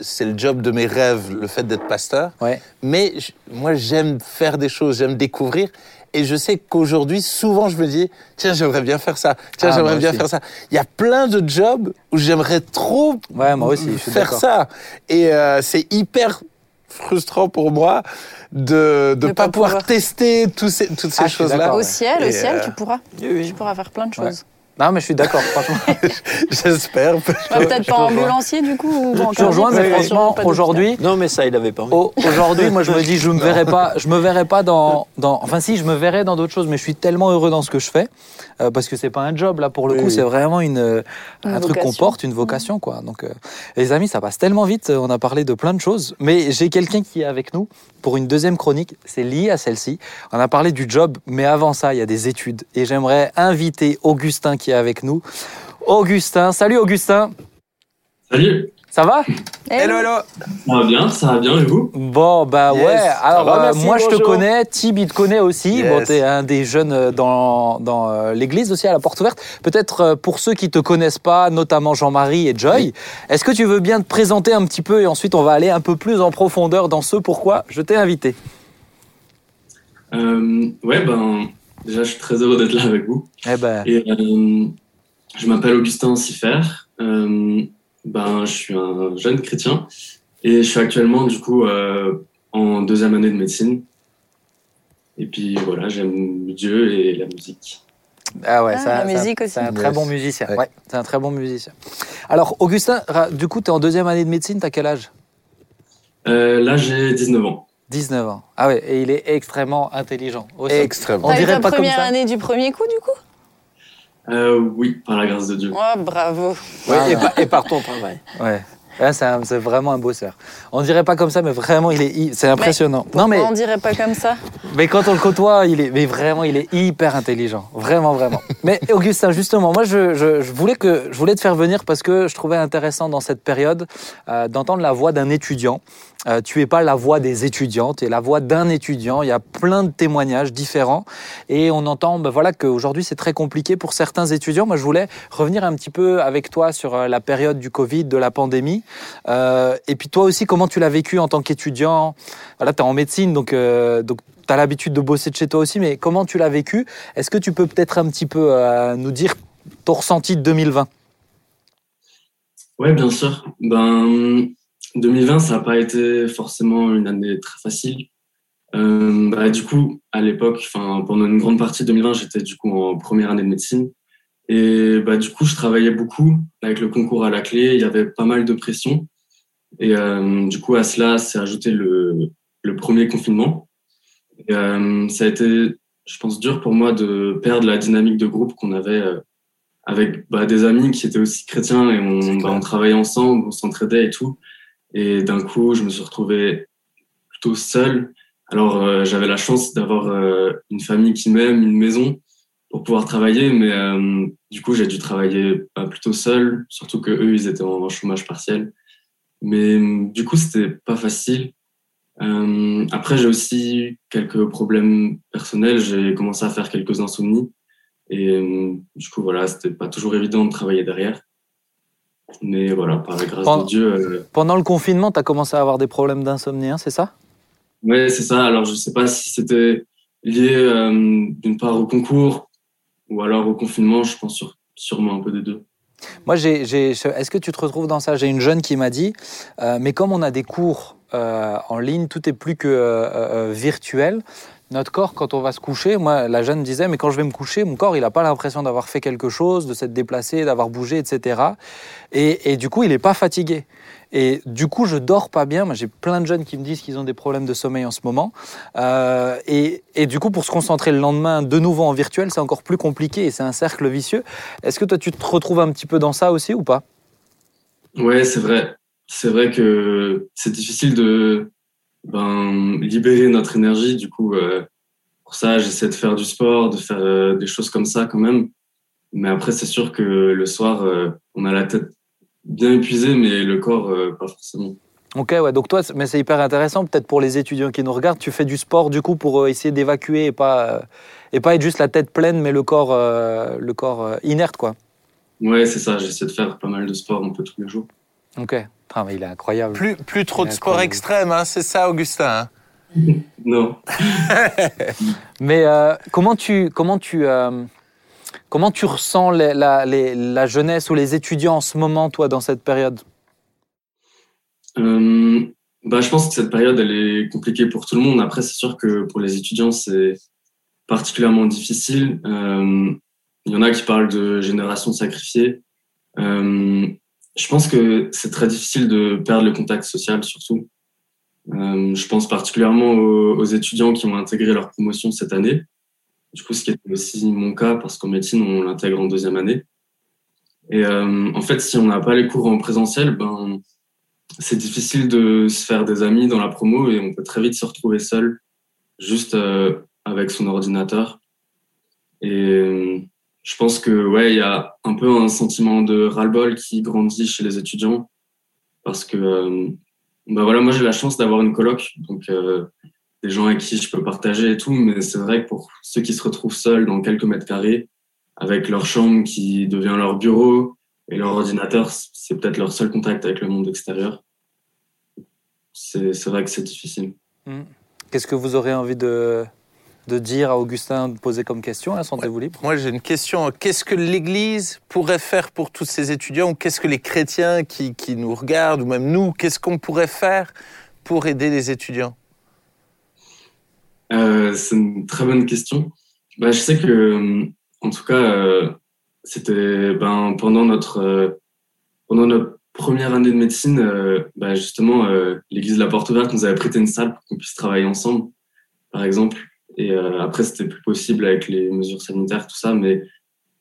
Speaker 4: c'est le job de mes rêves, le fait d'être pasteur.
Speaker 1: Ouais.
Speaker 4: Mais je- moi, j'aime faire des choses, j'aime découvrir. Et je sais qu'aujourd'hui, souvent, je me dis, tiens, j'aimerais bien faire ça. Tiens,
Speaker 1: Ah,
Speaker 4: j'aimerais bien
Speaker 1: aussi.
Speaker 4: faire ça. Il y a plein de jobs où j'aimerais trop
Speaker 1: Ouais, moi aussi, je suis
Speaker 4: faire ça. Et euh, c'est hyper frustrant pour moi de ne
Speaker 3: De
Speaker 4: pas,
Speaker 3: pas
Speaker 4: pouvoir,
Speaker 3: pouvoir.
Speaker 4: tester tous ces, toutes ces
Speaker 1: Ah,
Speaker 4: choses-là.
Speaker 3: Au ciel, au ciel,
Speaker 4: euh,
Speaker 3: tu pourras.
Speaker 2: Oui, oui.
Speaker 3: Tu pourras faire plein de
Speaker 1: Ouais. Non, mais je suis d'accord, franchement.
Speaker 4: J'espère.
Speaker 1: Te-
Speaker 3: Peut-être pas ambulancier du coup. Ou
Speaker 1: Je te rejoins, mais franchement, aujourd'hui,
Speaker 2: Non, mais ça, il avait pas
Speaker 1: Aujourd'hui, moi, je me dis, je me verrai pas, je me verrai pas dans, dans, enfin, si, je me verrai dans d'autres choses, mais je suis tellement heureux dans ce que je fais, euh, parce que c'est pas un job, là, pour le
Speaker 2: Oui,
Speaker 1: coup,
Speaker 2: oui.
Speaker 1: c'est vraiment une, euh,
Speaker 3: Une
Speaker 1: un truc qu'on
Speaker 3: vocation.
Speaker 1: porte, une vocation, quoi. Donc, euh, les amis, ça passe tellement vite, on a parlé de plein de choses, mais j'ai quelqu'un qui est avec nous pour une deuxième chronique, c'est lié à celle-ci. On a parlé du job, mais avant ça, il y a des études, et j'aimerais inviter Augustin qui est avec nous. Augustin, salut Augustin,
Speaker 5: Salut,
Speaker 1: ça va?
Speaker 4: Hello, hello.
Speaker 5: ça va bien, ça va bien et vous?
Speaker 1: Bon, bah
Speaker 2: Yes.
Speaker 1: ouais. Alors,
Speaker 2: va,
Speaker 1: euh,
Speaker 2: merci,
Speaker 1: moi, je te connais. Tib, il te connaît aussi.
Speaker 4: Yes.
Speaker 1: Bon, t'es un des jeunes euh, dans, dans euh, l'église aussi, à la porte ouverte. Peut-être pour ceux qui te connaissent pas, notamment Jean-Marie et Joy, est-ce que tu veux bien te présenter un petit peu et ensuite on va aller un peu plus en profondeur dans ce pourquoi je t'ai invité?
Speaker 5: Euh, Ouais, ben, déjà, je suis très heureux d'être là avec vous.
Speaker 1: Eh ben,
Speaker 5: Et euh, je m'appelle Augustin Siffer. Euh, ben, je suis un jeune chrétien et je suis actuellement, du coup, euh, en deuxième année de médecine. Et puis voilà, j'aime Dieu et la musique.
Speaker 1: ah ouais,
Speaker 3: Ah,
Speaker 1: ça,
Speaker 3: la musique
Speaker 1: ça-
Speaker 3: aussi.
Speaker 1: C'est un très bon musicien.
Speaker 4: Ouais.
Speaker 1: Ouais, c'est un très bon musicien. Alors, Augustin, du coup, tu es en deuxième année de médecine. T'as quel âge?
Speaker 5: Euh, là, j'ai 19 ans.
Speaker 1: 19 ans. Ah ouais, et il est extrêmement intelligent. aussi.
Speaker 4: Extrêmement.
Speaker 1: On dirait pas comme
Speaker 3: première
Speaker 1: ça.
Speaker 3: année du premier coup du coup?
Speaker 5: Euh, oui, par la grâce de Dieu.
Speaker 3: Oh, bravo.
Speaker 2: Ouais,
Speaker 1: Ah,
Speaker 2: et, par, et par ton travail.
Speaker 1: Ouais. Ouais, c'est vraiment un bosseur. On dirait pas comme ça, mais vraiment, il est, c'est impressionnant. non, mais,
Speaker 3: On dirait pas comme ça?
Speaker 1: mais quand on le côtoie, il est, mais vraiment, il est hyper intelligent. Vraiment, vraiment. mais Augustin, justement, moi, je, je, je voulais que, je voulais te faire venir parce que je trouvais intéressant dans cette période euh, d'entendre la voix d'un étudiant. Euh, tu es pas la voix des étudiants, tu es la voix d'un étudiant. Il y a plein de témoignages différents et on entend, ben voilà, qu'aujourd'hui c'est très compliqué pour certains étudiants. Moi, je voulais revenir un petit peu avec toi sur euh, la période du Covid, de la pandémie, Euh, et puis toi aussi, comment tu l'as vécu en tant qu'étudiant? Voilà, tu es en médecine, donc donc tu as l'habitude de bosser de chez toi aussi, mais comment tu l'as vécu? Est-ce que tu peux peut-être un petit peu nous dire ton ressenti de 2020
Speaker 5: Ouais, bien sûr. Ben, 2020, ça n'a pas été forcément une année très facile. Euh, bah, du coup, à l'époque, enfin, pendant une grande partie de 2020, j'étais du coup en première année de médecine. Et bah, du coup, je travaillais beaucoup avec le concours à la clé. Il y avait pas mal de pression. Et euh, du coup, à cela s'est ajouté le, le premier confinement. Et, euh, ça a été, je pense, dur pour moi de perdre la dynamique de groupe qu'on avait euh, avec bah, des amis qui étaient aussi chrétiens et on, bah, on travaillait ensemble, on s'entraidait et tout. Et d'un coup, je me suis retrouvé plutôt seul. Alors, euh, j'avais la chance d'avoir euh, une famille qui m'aime, une maison pour pouvoir travailler, mais euh, du coup, j'ai dû travailler bah, plutôt seul, surtout que eux, ils étaient en chômage partiel. Mais du coup, c'était pas facile. Après, j'ai aussi eu quelques problèmes personnels. J'ai commencé à faire quelques insomnies. Et euh, du coup, voilà, c'était pas toujours évident de travailler derrière. Mais voilà, par la grâce
Speaker 1: Pendant-
Speaker 5: de Dieu. euh,
Speaker 1: Pendant le confinement, tu as commencé à avoir des problèmes d'insomnie, hein, c'est ça?
Speaker 5: Ouais, c'est ça. Alors, je sais pas si c'était lié euh, d'une part au concours ou alors au confinement. Je pense sur- sûrement un peu des deux.
Speaker 1: Moi, est-ce que tu te retrouves dans ça? J'ai une jeune qui m'a dit, euh, mais comme on a des cours en ligne, tout est plus que virtuel. Notre corps, quand on va se coucher, moi, la jeune disait, mais quand je vais me coucher, mon corps, il n'a pas l'impression d'avoir fait quelque chose, de s'être déplacé, d'avoir bougé, etc. Et, du coup, il n'est pas fatigué. Et du coup, je dors pas bien. J'ai plein de jeunes qui me disent qu'ils ont des problèmes de sommeil en ce moment. Euh, et, et du coup, pour se concentrer le lendemain de nouveau en virtuel, c'est encore plus compliqué et c'est un cercle vicieux. Est-ce que toi, tu te retrouves un petit peu dans ça aussi ou pas?
Speaker 5: Ouais, c'est vrai. C'est vrai que c'est difficile de ben, libérer notre énergie. Du coup, euh, pour ça, j'essaie de faire du sport, de faire euh, des choses comme ça quand même. Mais après, c'est sûr que le soir, euh, on a la tête bien épuisée, mais le corps, pas forcément.
Speaker 1: Ok, ouais, donc toi, mais c'est hyper intéressant, peut-être pour les étudiants qui nous regardent, tu fais du sport du coup pour essayer d'évacuer et pas, et pas être juste la tête pleine, mais le corps, le corps inerte, quoi.
Speaker 5: Ouais, c'est ça. J'essaie de faire pas mal de sport un peu tous les jours.
Speaker 1: Ok, Ah, mais il est incroyable.
Speaker 4: Plus, plus trop de sport extrême, hein, c'est ça, Augustin hein
Speaker 5: Non.
Speaker 1: Mais euh, comment tu, comment tu, euh, comment tu ressens les- la, les- la jeunesse ou les étudiants en ce moment, toi, dans cette période?
Speaker 5: Euh, bah, je pense que cette période, elle est compliquée pour tout le monde. Après, c'est sûr que pour les étudiants, c'est particulièrement difficile. Euh, il y en a qui parlent de génération sacrifiée. Euh, je pense que c'est très difficile de perdre le contact social, surtout. Euh, je pense particulièrement aux, aux étudiants qui ont intégré leur promotion cette année. Du coup, ce qui était aussi mon cas, parce qu'en médecine, on l'intègre en deuxième année. Et euh, en fait, si on n'a pas les cours en présentiel, ben, c'est difficile de se faire des amis dans la promo et on peut très vite se retrouver seul, juste euh, avec son ordinateur. Et euh, je pense que ouais, il y a un peu un sentiment de ras-le-bol qui grandit chez les étudiants parce que euh, bah voilà, moi j'ai la chance d'avoir une coloc, donc euh, des gens avec qui je peux partager et tout, mais c'est vrai que pour ceux qui se retrouvent seuls dans quelques mètres carrés, avec leur chambre qui devient leur bureau et leur ordinateur, c'est peut-être leur seul contact avec le monde extérieur. C'est vrai que c'est difficile.
Speaker 1: Qu'est-ce que vous aurez envie de, de dire à Augustin, de poser comme question hein, Sentez-vous libre.
Speaker 4: Moi, j'ai une question. Qu'est-ce que l'Église pourrait faire pour tous ces étudiants ou qu'est-ce que les chrétiens qui, qui nous regardent ou même nous, qu'est-ce qu'on pourrait faire pour aider les étudiants?
Speaker 5: Euh, c'est une très bonne question. Bah, je sais que, euh, en tout cas, euh, c'était ben, pendant notre euh, pendant notre première année de médecine, euh, bah, justement, euh, l'Église de la Porte Ouverte nous avait prêté une salle pour qu'on puisse travailler ensemble, par exemple. Et euh, après, c'était plus possible avec les mesures sanitaires, tout ça, mais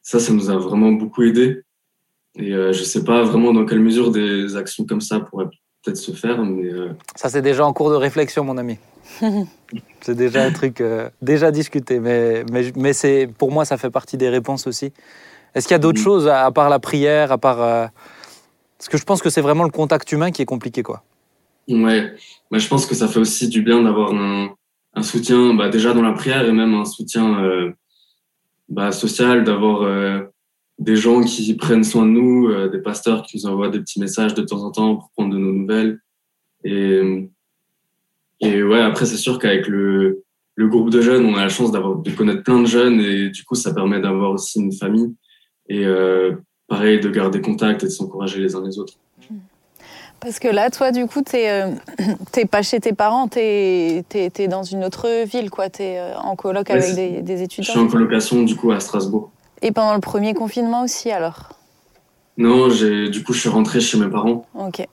Speaker 5: ça, ça nous a vraiment beaucoup aidé. Et euh, je sais pas vraiment dans quelle mesure des actions comme ça pourraient peut-être se faire, mais euh,
Speaker 1: Ça, c'est déjà en cours de réflexion, mon ami. c'est déjà un truc euh, déjà discuté, mais, mais, mais c'est, pour moi, ça fait partie des réponses aussi. Est-ce qu'il y a d'autres
Speaker 5: Mhm.
Speaker 1: choses, à, à part la prière, à part... euh, Parce que je pense que c'est vraiment le contact humain qui est compliqué, quoi.
Speaker 5: Ouais, bah, je pense que ça fait aussi du bien d'avoir un, un soutien, bah, déjà dans la prière et même un soutien euh, bah, social, d'avoir euh, des gens qui prennent soin de nous, euh, des pasteurs qui nous envoient des petits messages de temps en temps pour prendre de nos nouvelles. Et, et ouais, après, c'est sûr qu'avec le, le groupe de jeunes, on a la chance d'avoir de connaître plein de jeunes et du coup, ça permet d'avoir aussi une famille et euh, pareil, de garder contact et de s'encourager les uns les autres.
Speaker 3: Parce que là, toi, du coup, t'es euh, pas chez tes parents, t'es es, dans une autre ville, quoi. T'es euh, en coloc
Speaker 5: Ouais,
Speaker 3: avec des, des
Speaker 5: Je
Speaker 3: étudiants.
Speaker 5: suis en colocation du coup à Strasbourg.
Speaker 3: Et pendant le premier confinement aussi, alors?
Speaker 5: Non, du coup je suis rentré chez mes parents
Speaker 3: Ok.
Speaker 5: et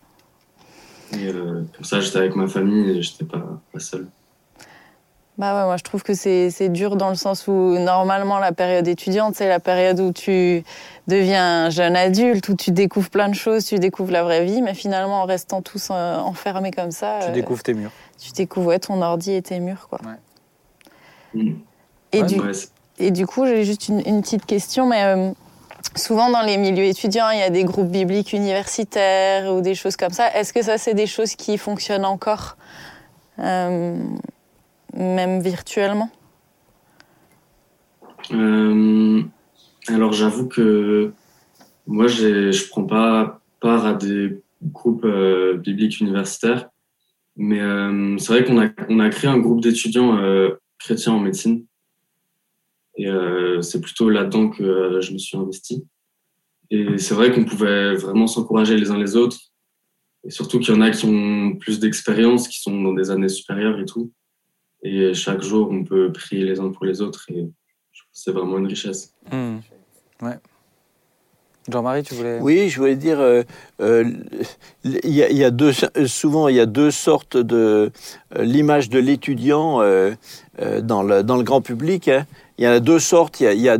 Speaker 5: euh, comme ça j'étais avec ma famille et j'étais pas, pas seul.
Speaker 3: Bah ouais, moi je trouve que c'est c'est dur dans le sens où normalement la période étudiante, c'est la période où tu deviens un jeune adulte, où tu découvres plein de choses, tu découvres la vraie vie, mais finalement en restant tous euh, enfermés comme ça,
Speaker 1: Tu
Speaker 3: euh,
Speaker 1: découvres tes murs.
Speaker 3: tu découvres ouais, ton ordi et tes murs. Quoi.
Speaker 5: Mm.
Speaker 3: Et,
Speaker 1: Ouais,
Speaker 3: du, et du coup, j'ai juste une, une petite question, mais euh, souvent dans les milieux étudiants, il y a des groupes bibliques universitaires ou des choses comme ça. Est-ce que ça, c'est des choses qui fonctionnent encore, euh, même virtuellement?
Speaker 5: Euh, alors j'avoue que moi je prends pas part à des groupes euh, bibliques universitaires, mais euh, c'est vrai qu'on a, a créé un groupe d'étudiants chrétiens en médecine et c'est plutôt là-dedans que je me suis investi. Et c'est vrai qu'on pouvait vraiment s'encourager les uns les autres. Et surtout qu'il y en a qui ont plus d'expérience, qui sont dans des années supérieures et tout. Et chaque jour, on peut prier les uns pour les autres. Et c'est vraiment une richesse.
Speaker 1: Ouais. Jean-Marie, tu voulais.
Speaker 2: Oui, je voulais dire, euh, euh, il y, a- il y a deux, souvent il y a deux sortes de euh, l'image de l'étudiant euh, euh, dans, le, dans le grand public. hein. Il y en a deux sortes. Il y a, il y a,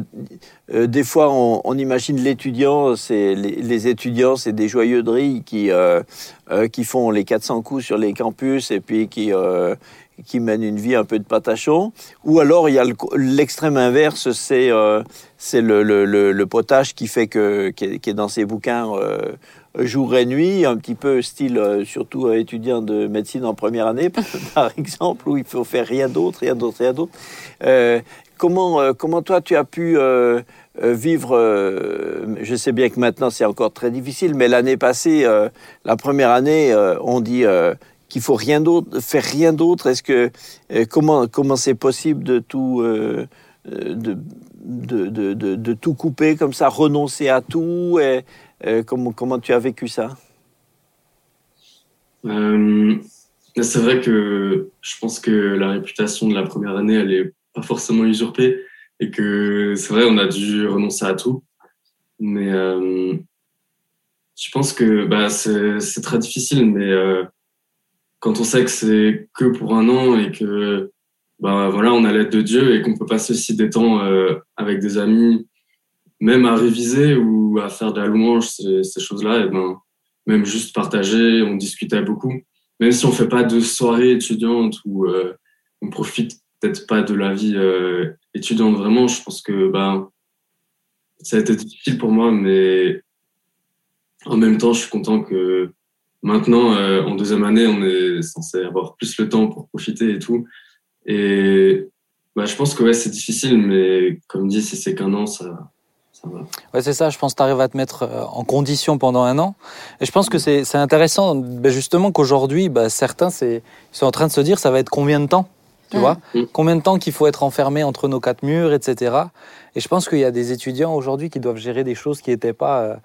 Speaker 2: euh, des fois, on, on imagine l'étudiant, c'est les, les étudiants, c'est des joyeux drilles qui euh, euh, qui font les 400 coups sur les campus et puis qui euh, qui mènent une vie un peu de patachon. Ou alors il y a le- l'extrême inverse, c'est euh, le, le, le, potage qui fait que qui est, dans ses bouquins euh, jour et nuit, un petit peu style, euh, surtout étudiant de médecine en première année, par exemple, où il faut faire rien d'autre, rien d'autre, rien d'autre. comment, comment toi, tu as pu vivre, je sais bien que maintenant c'est encore très difficile, mais l'année passée, la première année, on dit qu'il faut rien d'autre, faire rien d'autre? Est-ce que comment comment c'est possible de tout de, de, de, de, tout couper comme ça, renoncer à tout comment, comment tu as vécu ça?
Speaker 5: Euh, C'est vrai que je pense que la réputation de la première année, elle est pas forcément usurpée et que c'est vrai, on a dû renoncer à tout. Mais euh, je pense que bah, c'est très difficile, mais euh, quand on sait que c'est que pour un an et que bah voilà, on a l'aide de Dieu et qu'on peut passer aussi des temps euh, avec des amis, même à réviser ou à faire de la louange, ces, choses-là, et ben même juste partager, on discutait beaucoup. Même si on fait pas de soirée étudiante ou euh, on profite peut-être pas de la vie euh, étudiante vraiment, je pense que ben ça a été difficile pour moi, mais en même temps, je suis content que maintenant, en deuxième année, on est censé avoir plus le temps pour profiter et tout. Et bah, je pense que ouais, c'est difficile, mais comme dit, si c'est qu'un an, ça, ça va.
Speaker 1: Ouais, c'est ça. Je pense que tu arrives à te mettre euh, en condition pendant un an. Et je pense que c'est intéressant, bah, justement, qu'aujourd'hui, bah, certains sont en train de se dire ça va être combien de temps tu mmh. vois mmh. Combien de temps qu'il faut être enfermé entre nos quatre murs, etc. Et je pense qu'il y a des étudiants aujourd'hui qui doivent gérer des choses qui n'étaient pas euh, euh,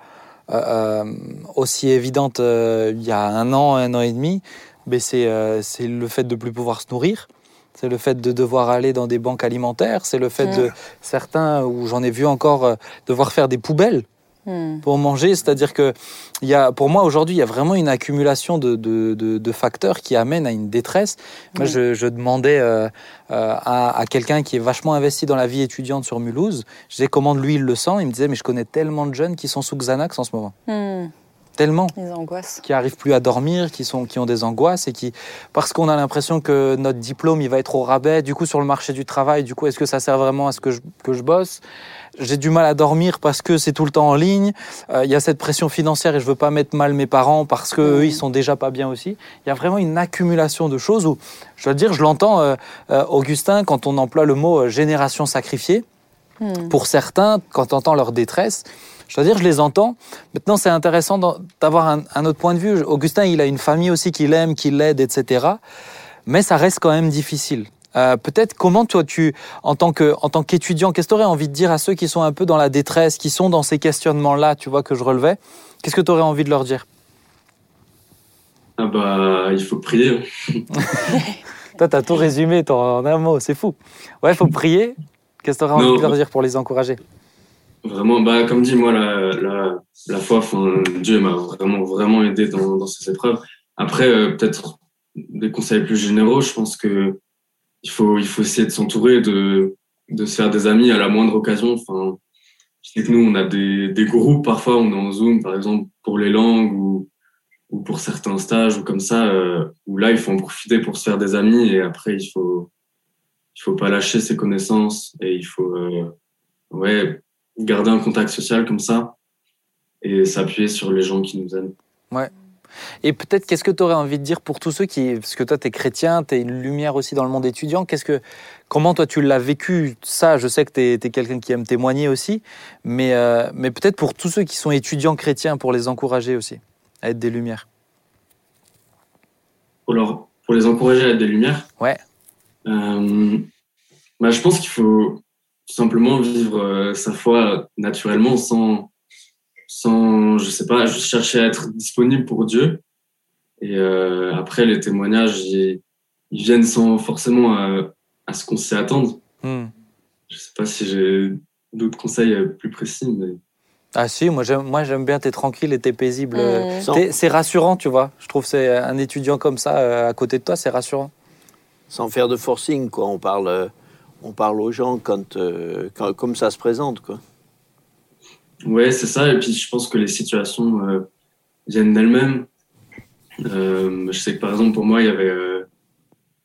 Speaker 1: aussi évidentes il y a un an, un an et demi. Mais c'est le fait de ne plus pouvoir se nourrir. C'est le fait de devoir aller dans des banques alimentaires, c'est le fait de certains, où j'en ai vu encore, euh, devoir faire des poubelles hmm. pour manger. C'est-à-dire que y a, pour moi aujourd'hui, il y a vraiment une accumulation de, de, de, facteurs qui amènent à une détresse. Moi, je, je, demandais euh, euh, à, à quelqu'un qui est vachement investi dans la vie étudiante sur Mulhouse, je disais comment lui il le sent. Il me disait mais je connais tellement de jeunes qui sont sous Xanax en ce moment. Hmm tellement.
Speaker 3: angoisses.
Speaker 1: Qui arrivent plus à dormir, qui, sont, qui ont des angoisses et qui, parce qu'on a l'impression que notre diplôme, il va être au rabais, du coup, sur le marché du travail, du coup, est-ce que ça sert vraiment à ce que je, que je bosse? J'ai du mal à dormir parce que c'est tout le temps en ligne. Euh, il y a cette pression financière et je veux pas mettre mal mes parents parce que eux, ils sont déjà pas bien aussi. Il y a vraiment une accumulation de choses où, je dois dire, je l'entends, euh, euh, Augustin, quand on emploie le mot génération sacrifiée. Hmm. Pour certains, quand on entend leur détresse, je dois dire, je les entends. Maintenant, c'est intéressant d'avoir un, autre point de vue. Augustin, il a une famille aussi qui l'aime, qui l'aide, etc. Mais ça reste quand même difficile. Euh, peut-être comment toi tu en tant que en tant qu'étudiant qu'est-ce que tu aurais envie de dire à ceux qui sont un peu dans la détresse qui sont dans ces questionnements là tu vois que je relevais? Qu'est-ce que tu aurais envie de leur dire?
Speaker 5: Ah bah il faut prier.
Speaker 1: Toi tu as tout résumé en un mot c'est fou. Ouais il faut prier. Qu'est-ce que tu aurais envie de leur dire pour les encourager?
Speaker 5: Vraiment, bah, comme dit, moi, la, la, la foi, Dieu m'a vraiment, vraiment aidé dans, dans ces épreuves. Après, euh, peut-être des conseils plus généraux, je pense que il faut, il faut essayer de s'entourer, de, de se faire des amis à la moindre occasion. Enfin, je sais que nous, on a des, des groupes, parfois, on est en Zoom, par exemple, pour les langues ou, ou pour certains stages ou comme ça, euh, où là, il faut en profiter pour se faire des amis et après, il faut, il faut pas lâcher ses connaissances et il faut, euh, ouais, garder un contact social comme ça et s'appuyer sur les gens qui nous aiment.
Speaker 1: Ouais. Et peut-être, qu'est-ce que tu aurais envie de dire pour tous ceux qui. Parce que toi, tu es chrétien, tu es une lumière aussi dans le monde étudiant. Qu'est-ce que, comment toi, tu l'as vécu? Ça, je sais que tu es, quelqu'un qui aime témoigner aussi. Mais, euh, mais peut-être pour tous ceux qui sont étudiants chrétiens, pour les encourager aussi à être des lumières.
Speaker 5: Pour, leur, pour les encourager à être des lumières?
Speaker 1: Ouais.
Speaker 5: Euh, bah, je pense qu'il faut tout simplement vivre euh, sa foi naturellement sans, sans, je sais pas, juste chercher à être disponible pour Dieu. Et euh, après, les témoignages, ils, viennent sans forcément à, à ce qu'on sait attendre. Hmm. Je sais pas si j'ai d'autres conseils euh, plus précis, mais...
Speaker 1: Ah si, moi j'aime, moi j'aime bien, t'es tranquille et t'es paisible. Hmm. c'est rassurant, tu vois. Je trouve c'est un étudiant comme ça à côté de toi, c'est rassurant.
Speaker 2: Sans faire de forcing, quoi. On parle on parle aux gens euh, quand, comme ça se présente. Quoi.
Speaker 5: Ouais, c'est ça. Et puis je pense que les situations euh, viennent d'elles-mêmes. Euh, je sais que par exemple pour moi, il y avait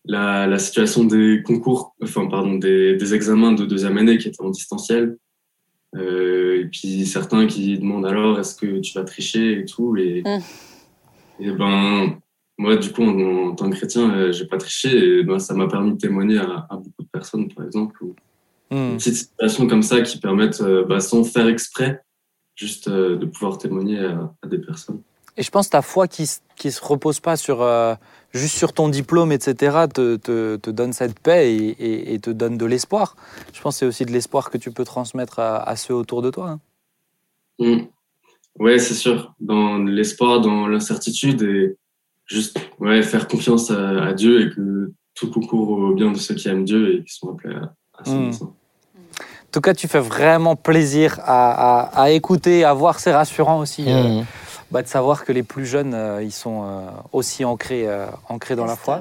Speaker 5: la, situation des concours, enfin pardon, des, examens de deuxième année qui étaient en distanciel. Euh, et puis certains qui demandent alors est-ce que tu vas tricher et tout. Et,
Speaker 3: Mm.
Speaker 5: et ben, moi, du coup, en, en tant que chrétien, euh, j'ai pas triché et ben, ça m'a permis de témoigner à, à beaucoup de personnes, par exemple. Ou
Speaker 1: Hmm.
Speaker 5: des petites situations comme ça qui permettent, euh, bah, sans faire exprès, juste euh, de pouvoir témoigner à, à des personnes.
Speaker 1: Et je pense que ta foi qui, qui se repose pas sur euh, juste sur ton diplôme, etc., te, te, te donne cette paix et, et- et te donne de l'espoir. Je pense que c'est aussi de l'espoir que tu peux transmettre à, à ceux autour de toi. hein.
Speaker 5: Mm. Ouais, c'est sûr. Dans l'espoir, dans l'incertitude et juste ouais, faire confiance à, à Dieu et que tout concourt au bien de ceux qui aiment Dieu et qui sont appelés à, à son
Speaker 1: Mm. En tout cas, tu fais vraiment plaisir à, à- à écouter, à voir. C'est rassurant aussi euh,
Speaker 4: Mmh.
Speaker 1: bah, de savoir que les plus jeunes, euh, ils sont euh, aussi ancrés, euh, ancrés dans la foi.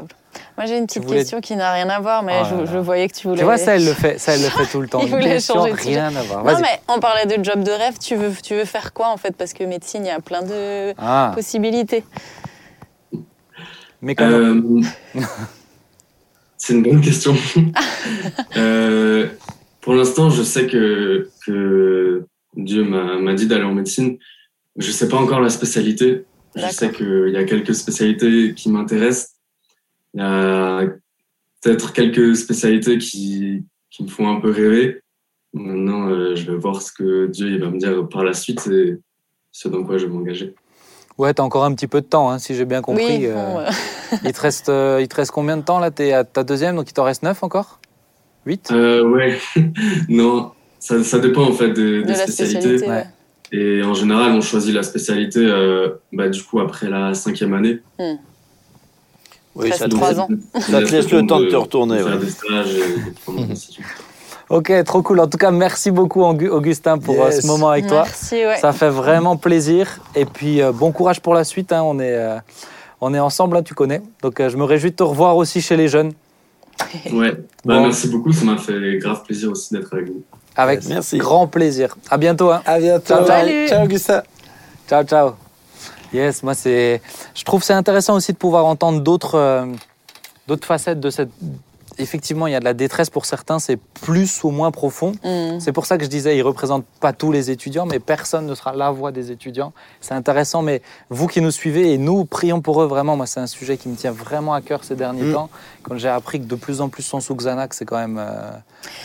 Speaker 3: Moi, j'ai une petite
Speaker 1: voulais-
Speaker 3: question qui n'a rien à voir, mais
Speaker 1: Oh là
Speaker 3: je,
Speaker 1: là.
Speaker 3: je voyais que tu voulais.
Speaker 1: Tu vois, ça, elle le fait, ça, elle le fait tout le temps.
Speaker 3: Il voulait
Speaker 1: question,
Speaker 3: changer
Speaker 1: rien à voir.
Speaker 3: Non, mais on parlait de job de rêve. Tu veux, tu veux faire quoi en fait? Parce que médecine, il y a plein de
Speaker 1: Ah,
Speaker 3: possibilités.
Speaker 1: mais comment
Speaker 5: Euh, c'est une bonne question. Euh, pour l'instant, je sais que, que Dieu m'a dit d'aller en médecine. Je sais pas encore la spécialité. Je sais qu'il y a quelques spécialités qui m'intéressent. Il y a peut-être quelques spécialités qui, qui me font un peu rêver. Maintenant, euh, je vais voir ce que Dieu il va me dire par la suite et ce dans quoi je vais m'engager.
Speaker 1: Ouais, t'as encore un petit peu de temps, hein, si j'ai bien compris.
Speaker 3: oui,
Speaker 1: euh,
Speaker 3: bon, euh,
Speaker 1: il, te reste, euh, il te reste combien de temps là? T'es à ta deuxième, donc il t'en reste neuf encore? Huit?
Speaker 5: Euh, ouais, non, ça, ça dépend en fait des,
Speaker 3: de
Speaker 5: des spécialités.
Speaker 3: spécialité.
Speaker 1: ouais.
Speaker 5: Et en général, on choisit la spécialité euh, bah, du coup après la cinquième année.
Speaker 2: Oui,
Speaker 3: Reste
Speaker 2: ça te,
Speaker 3: ans.
Speaker 2: ça te laisse le temps de te retourner.
Speaker 5: Faire
Speaker 2: ouais.
Speaker 5: des stages et de.
Speaker 1: Ok, trop cool. En tout cas, merci beaucoup, Augustin, pour euh,
Speaker 4: Yes.
Speaker 1: ce moment avec toi.
Speaker 3: Merci, ouais.
Speaker 1: Ça fait vraiment plaisir. Et puis, euh, bon courage pour la suite. hein. On, est, euh, on est ensemble, hein, tu connais. Donc, euh, je me réjouis de te revoir aussi chez les jeunes.
Speaker 5: Ouais, bah,
Speaker 1: Bon.
Speaker 5: merci beaucoup, ça m'a fait grave plaisir aussi d'être avec vous.
Speaker 1: Avec
Speaker 2: Merci.
Speaker 1: grand plaisir. À bientôt. hein.
Speaker 4: À bientôt.
Speaker 1: Ciao, ciao.
Speaker 3: Salut.
Speaker 4: Ciao, Augustin.
Speaker 1: Ciao, ciao. Yes, moi, c'est. Je trouve c'est intéressant aussi de pouvoir entendre d'autres euh, d'autres facettes de cette. Effectivement, il y a de la détresse pour certains, c'est plus ou moins profond.
Speaker 3: Mm.
Speaker 1: C'est pour ça que je disais, ils ne représentent pas tous les étudiants, mais personne ne sera la voix des étudiants. C'est intéressant, mais vous qui nous suivez et nous, prions pour eux vraiment. Moi, c'est un sujet qui me tient vraiment à cœur ces derniers
Speaker 2: Mm.
Speaker 1: temps. Quand j'ai appris que de plus en plus sont sous Xanax, c'est quand même. euh,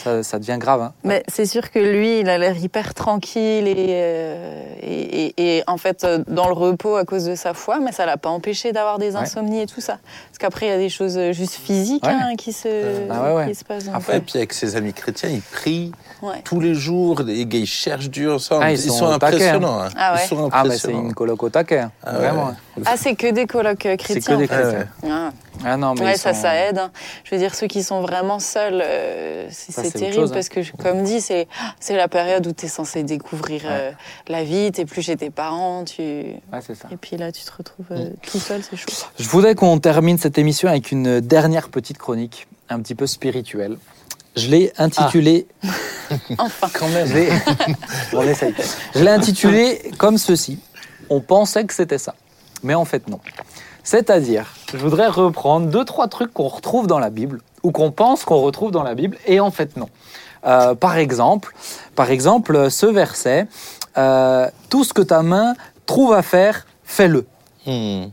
Speaker 1: ça, ça devient grave. hein.
Speaker 3: Mais c'est sûr que lui, il a l'air hyper tranquille et, euh, et, et- et en fait euh, dans le repos à cause de sa foi, mais ça l'a pas empêché d'avoir des
Speaker 1: Ouais.
Speaker 3: insomnies et tout ça. Parce qu'après, il y a des choses juste physiques
Speaker 1: Ouais.
Speaker 3: hein, qui, se,
Speaker 1: Ah ouais, ouais.
Speaker 3: qui se
Speaker 1: Après,
Speaker 4: Et puis avec ses amis chrétiens, ils prient
Speaker 3: ouais.
Speaker 4: tous les jours. Les gars, ils cherchent Dieu ensemble.
Speaker 1: Ah,
Speaker 4: ils,
Speaker 1: ils
Speaker 4: sont,
Speaker 1: sont taquet,
Speaker 4: impressionnants. hein.
Speaker 3: Ah ouais.
Speaker 4: Ils sont
Speaker 1: Ah, mais c'est une coloc au taquet, hein.
Speaker 4: Ah ouais.
Speaker 1: vraiment.
Speaker 3: Ah, c'est que des colloques euh, chrétiens.
Speaker 1: des
Speaker 3: en fait.
Speaker 1: chrétiens.
Speaker 3: Ah.
Speaker 1: Ah non, mais
Speaker 3: Ouais, ça,
Speaker 1: sont-
Speaker 3: ça aide. hein. Je veux dire, ceux qui sont vraiment seuls, euh, c'est c'est
Speaker 1: c'est
Speaker 3: terrible
Speaker 1: chose, hein.
Speaker 3: parce que, comme dit, c'est c'est la période où tu es censé découvrir euh, la vie, tu plus chez tes parents, tu...
Speaker 1: Ouais, c'est ça.
Speaker 3: et puis là, tu te retrouves euh, tout seul, c'est chaud.
Speaker 1: Je voudrais qu'on termine cette émission avec une dernière petite chronique, un petit peu spirituelle. Je l'ai intitulée.
Speaker 3: Enfin.
Speaker 1: Quand même. Je l'ai... On essaye. Je l'ai intitulée comme ceci. On pensait que c'était ça, mais en fait non. C'est-à-dire, je voudrais reprendre deux trois trucs qu'on retrouve dans la Bible ou qu'on pense qu'on retrouve dans la Bible et en fait non. Euh, par exemple, par exemple, ce verset euh, tout ce que ta main trouve à faire, fais-le.
Speaker 4: Hmm.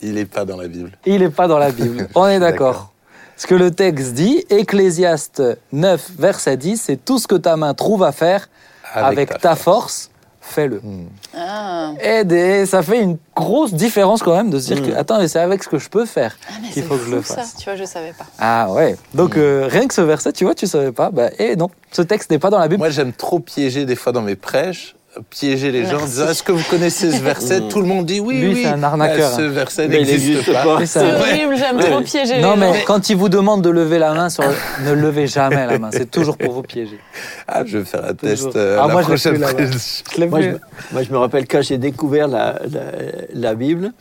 Speaker 4: Il n'est pas dans la Bible.
Speaker 1: Il n'est pas dans la Bible. On est d'accord. Ce que le texte dit, Ecclésiaste 9, verset 10, c'est tout ce que ta main trouve à faire avec, ta, force, fais-le.
Speaker 4: Hmm.
Speaker 3: Ah,
Speaker 1: Et des- ça fait une grosse différence quand même de se dire que, attends, mais c'est avec ce que je peux faire
Speaker 3: Ah,
Speaker 1: qu'il faut que je le fasse.
Speaker 3: ça. Tu vois, je savais pas.
Speaker 1: Ah ouais. Donc euh, rien que ce verset, tu vois, tu savais pas. Bah, et non, ce texte n'est pas dans la Bible.
Speaker 4: Moi, j'aime trop piéger des fois dans mes prêches, piéger les gens en
Speaker 3: Merci.
Speaker 4: disant Est-ce que vous connaissez ce verset Tout le monde dit oui,
Speaker 1: Lui,
Speaker 4: oui.
Speaker 1: c'est un arnaqueur,
Speaker 4: Ah, Ce
Speaker 1: hein.
Speaker 4: verset n'existe pas.
Speaker 3: C'est horrible, j'aime
Speaker 2: Ouais.
Speaker 3: trop piéger
Speaker 1: Non,
Speaker 3: les gens.
Speaker 1: mais quand il vous demande de lever la main, sur le- ne levez jamais la main. C'est toujours pour vous piéger.
Speaker 4: Ah, je vais faire un test euh,
Speaker 1: Ah,
Speaker 4: la
Speaker 1: moi,
Speaker 4: prochaine.
Speaker 1: Je
Speaker 2: Moi je, me- moi, je me rappelle quand j'ai découvert la, la, la Bible,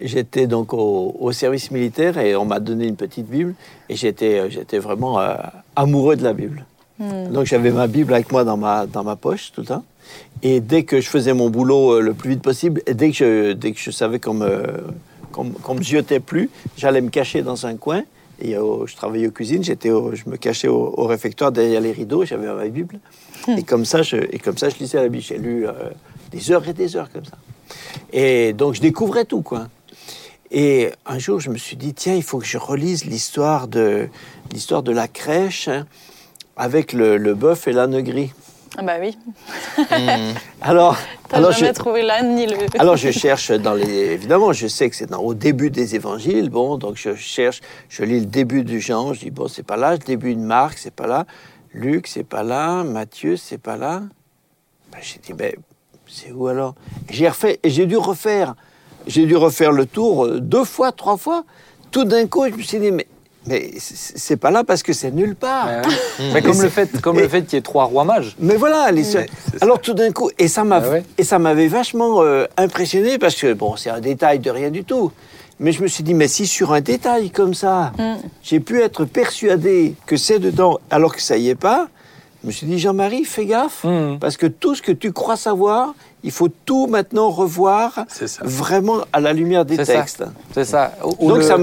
Speaker 2: j'étais donc au, au service militaire et on m'a donné une petite Bible et j'étais, euh, j'étais vraiment euh, amoureux de la Bible.
Speaker 3: Hmm.
Speaker 2: Donc j'avais ma Bible avec moi dans ma, dans ma poche tout le temps. Et dès que je faisais mon boulot euh, le plus vite possible, et dès que je, dès que je savais qu'on me, me- qu'on me jetait plus, j'allais me cacher dans un coin Et euh, je travaillais aux cuisines, j'étais je me cachais au, au réfectoire derrière les rideaux, j'avais ma Bible. Et comme ça, je, et comme ça, je lisais la Bible. J'ai lu euh, des heures et des heures comme ça. Et donc, je découvrais tout, quoi. Et un jour, je me suis dit, tiens, il faut que je relise l'histoire de, l'histoire de la crèche hein, avec le, le bœuf et l'âne gris.
Speaker 3: Ah bah oui.
Speaker 2: Alors,
Speaker 3: T'as
Speaker 2: alors
Speaker 3: jamais
Speaker 2: je,
Speaker 3: trouvé l'âne ni le.
Speaker 2: alors je cherche dans les. Évidemment, je sais que c'est dans- au début des évangiles. Bon, donc je cherche, je lis le début du Jean. Je dis bon, c'est pas là. Le début de Marc, c'est pas là. Luc, c'est pas là. Matthieu, c'est pas là. Ben, j'ai dit ben, c'est où alors? J'ai refait, et j'ai dû refaire. J'ai dû refaire le tour euh, deux fois, trois fois. Tout d'un coup, je me suis dit mais. Mais c'est pas là parce que c'est nulle part.
Speaker 1: Ouais, ouais. Mais comme le fait, comme le fait qu'il y ait trois rois mages.
Speaker 2: Mais voilà, les
Speaker 4: Ouais.
Speaker 2: Alors tout d'un coup, et ça m'a
Speaker 1: Ah ouais.
Speaker 2: et ça m'avait vachement euh, impressionné parce que bon, c'est un détail de rien du tout. Mais je me suis dit, mais si sur un détail comme ça,
Speaker 3: Mm.
Speaker 2: j'ai pu être persuadé que c'est dedans alors que ça y est pas, je me suis dit, Jean-Marie, fais gaffe,
Speaker 1: Mhm.
Speaker 2: parce que tout ce que tu crois savoir, il faut tout maintenant revoir vraiment à la lumière des textes.
Speaker 1: C'est ça. Ou-
Speaker 2: Donc
Speaker 1: le-
Speaker 2: ça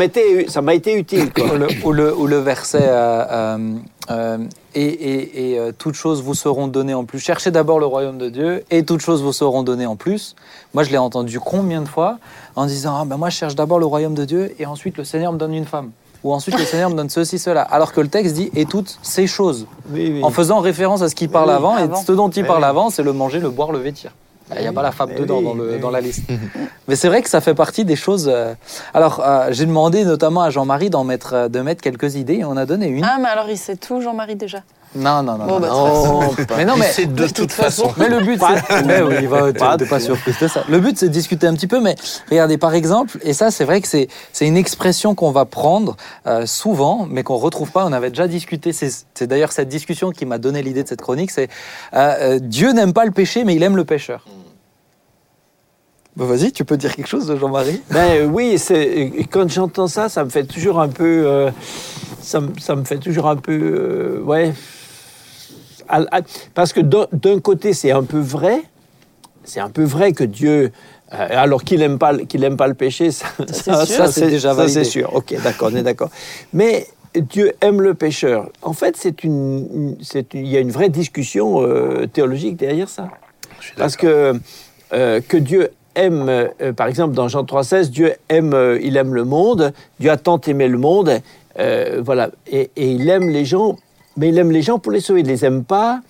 Speaker 2: m'a été utile. quoi.
Speaker 1: ou le, ou le, ou le verset euh, euh, euh, et, et, et, euh, toutes choses vous seront données en plus. Cherchez d'abord le royaume de Dieu et toutes choses vous seront données en plus. Moi, je l'ai entendu combien de fois en disant ah, ben moi, je cherche d'abord le royaume de Dieu et ensuite le Seigneur me donne une femme. Ou ensuite le Seigneur me donne ceci, cela. Alors que le texte dit et toutes ces choses.
Speaker 2: Oui, oui.
Speaker 1: En faisant référence à ce qu'il parle
Speaker 2: oui,
Speaker 1: avant,
Speaker 3: avant.
Speaker 1: et ce dont il
Speaker 2: Oui,
Speaker 1: parle avant, c'est le manger, le boire, le vêtir. Il n'y a pas la femme dedans
Speaker 2: oui,
Speaker 1: dans, le, dans la liste. Mais c'est vrai que ça fait partie des choses. euh, Alors, euh, j'ai demandé notamment à Jean-Marie d'en mettre, euh, de mettre quelques idées et on a donné une.
Speaker 3: Ah, mais alors il sait tout, Jean-Marie, déjà.
Speaker 1: Non, non, non.
Speaker 3: Bon, bah,
Speaker 1: non.
Speaker 2: Non, pas-
Speaker 1: Mais non, mais.
Speaker 4: c'est de, toute façon.
Speaker 1: Mais le but, c'est. Mais oui, il va
Speaker 2: Pas de-
Speaker 1: pas surprise de ça. Le but, c'est de discuter un petit peu, mais regardez, par exemple, et ça, c'est vrai que c'est c'est une expression qu'on va prendre euh, souvent, mais qu'on retrouve pas. On avait déjà discuté. C'est c'est d'ailleurs cette discussion qui m'a donné l'idée de cette chronique. C'est euh, euh, Dieu n'aime pas le péché, mais il aime le pécheur. Bah, Vas-y, tu peux dire quelque chose, Jean-Marie?
Speaker 2: Ben oui, c'est quand j'entends ça, ça me fait toujours un peu, euh, ça, me- ça me fait toujours un peu, euh, ouais, parce que d'un côté c'est un peu vrai, c'est un peu vrai que Dieu, euh, alors qu'il aime pas, qu'il aime pas le péché, ça,
Speaker 3: c'est.
Speaker 1: Ça, déjà
Speaker 2: ça,
Speaker 1: validé.
Speaker 2: c'est sûr. Ok, d'accord, on est d'accord. Mais Dieu aime le pécheur. En fait, c'est une, il y a une vraie discussion euh, théologique derrière ça.
Speaker 4: Je suis
Speaker 2: Parce que, euh, que Dieu aime, euh, par exemple dans Jean 3,16, Dieu aime, euh, il aime le monde, Dieu a tant aimé le monde, euh, voilà, et, et il aime les gens, mais il aime les gens pour les sauver, il les aime pas,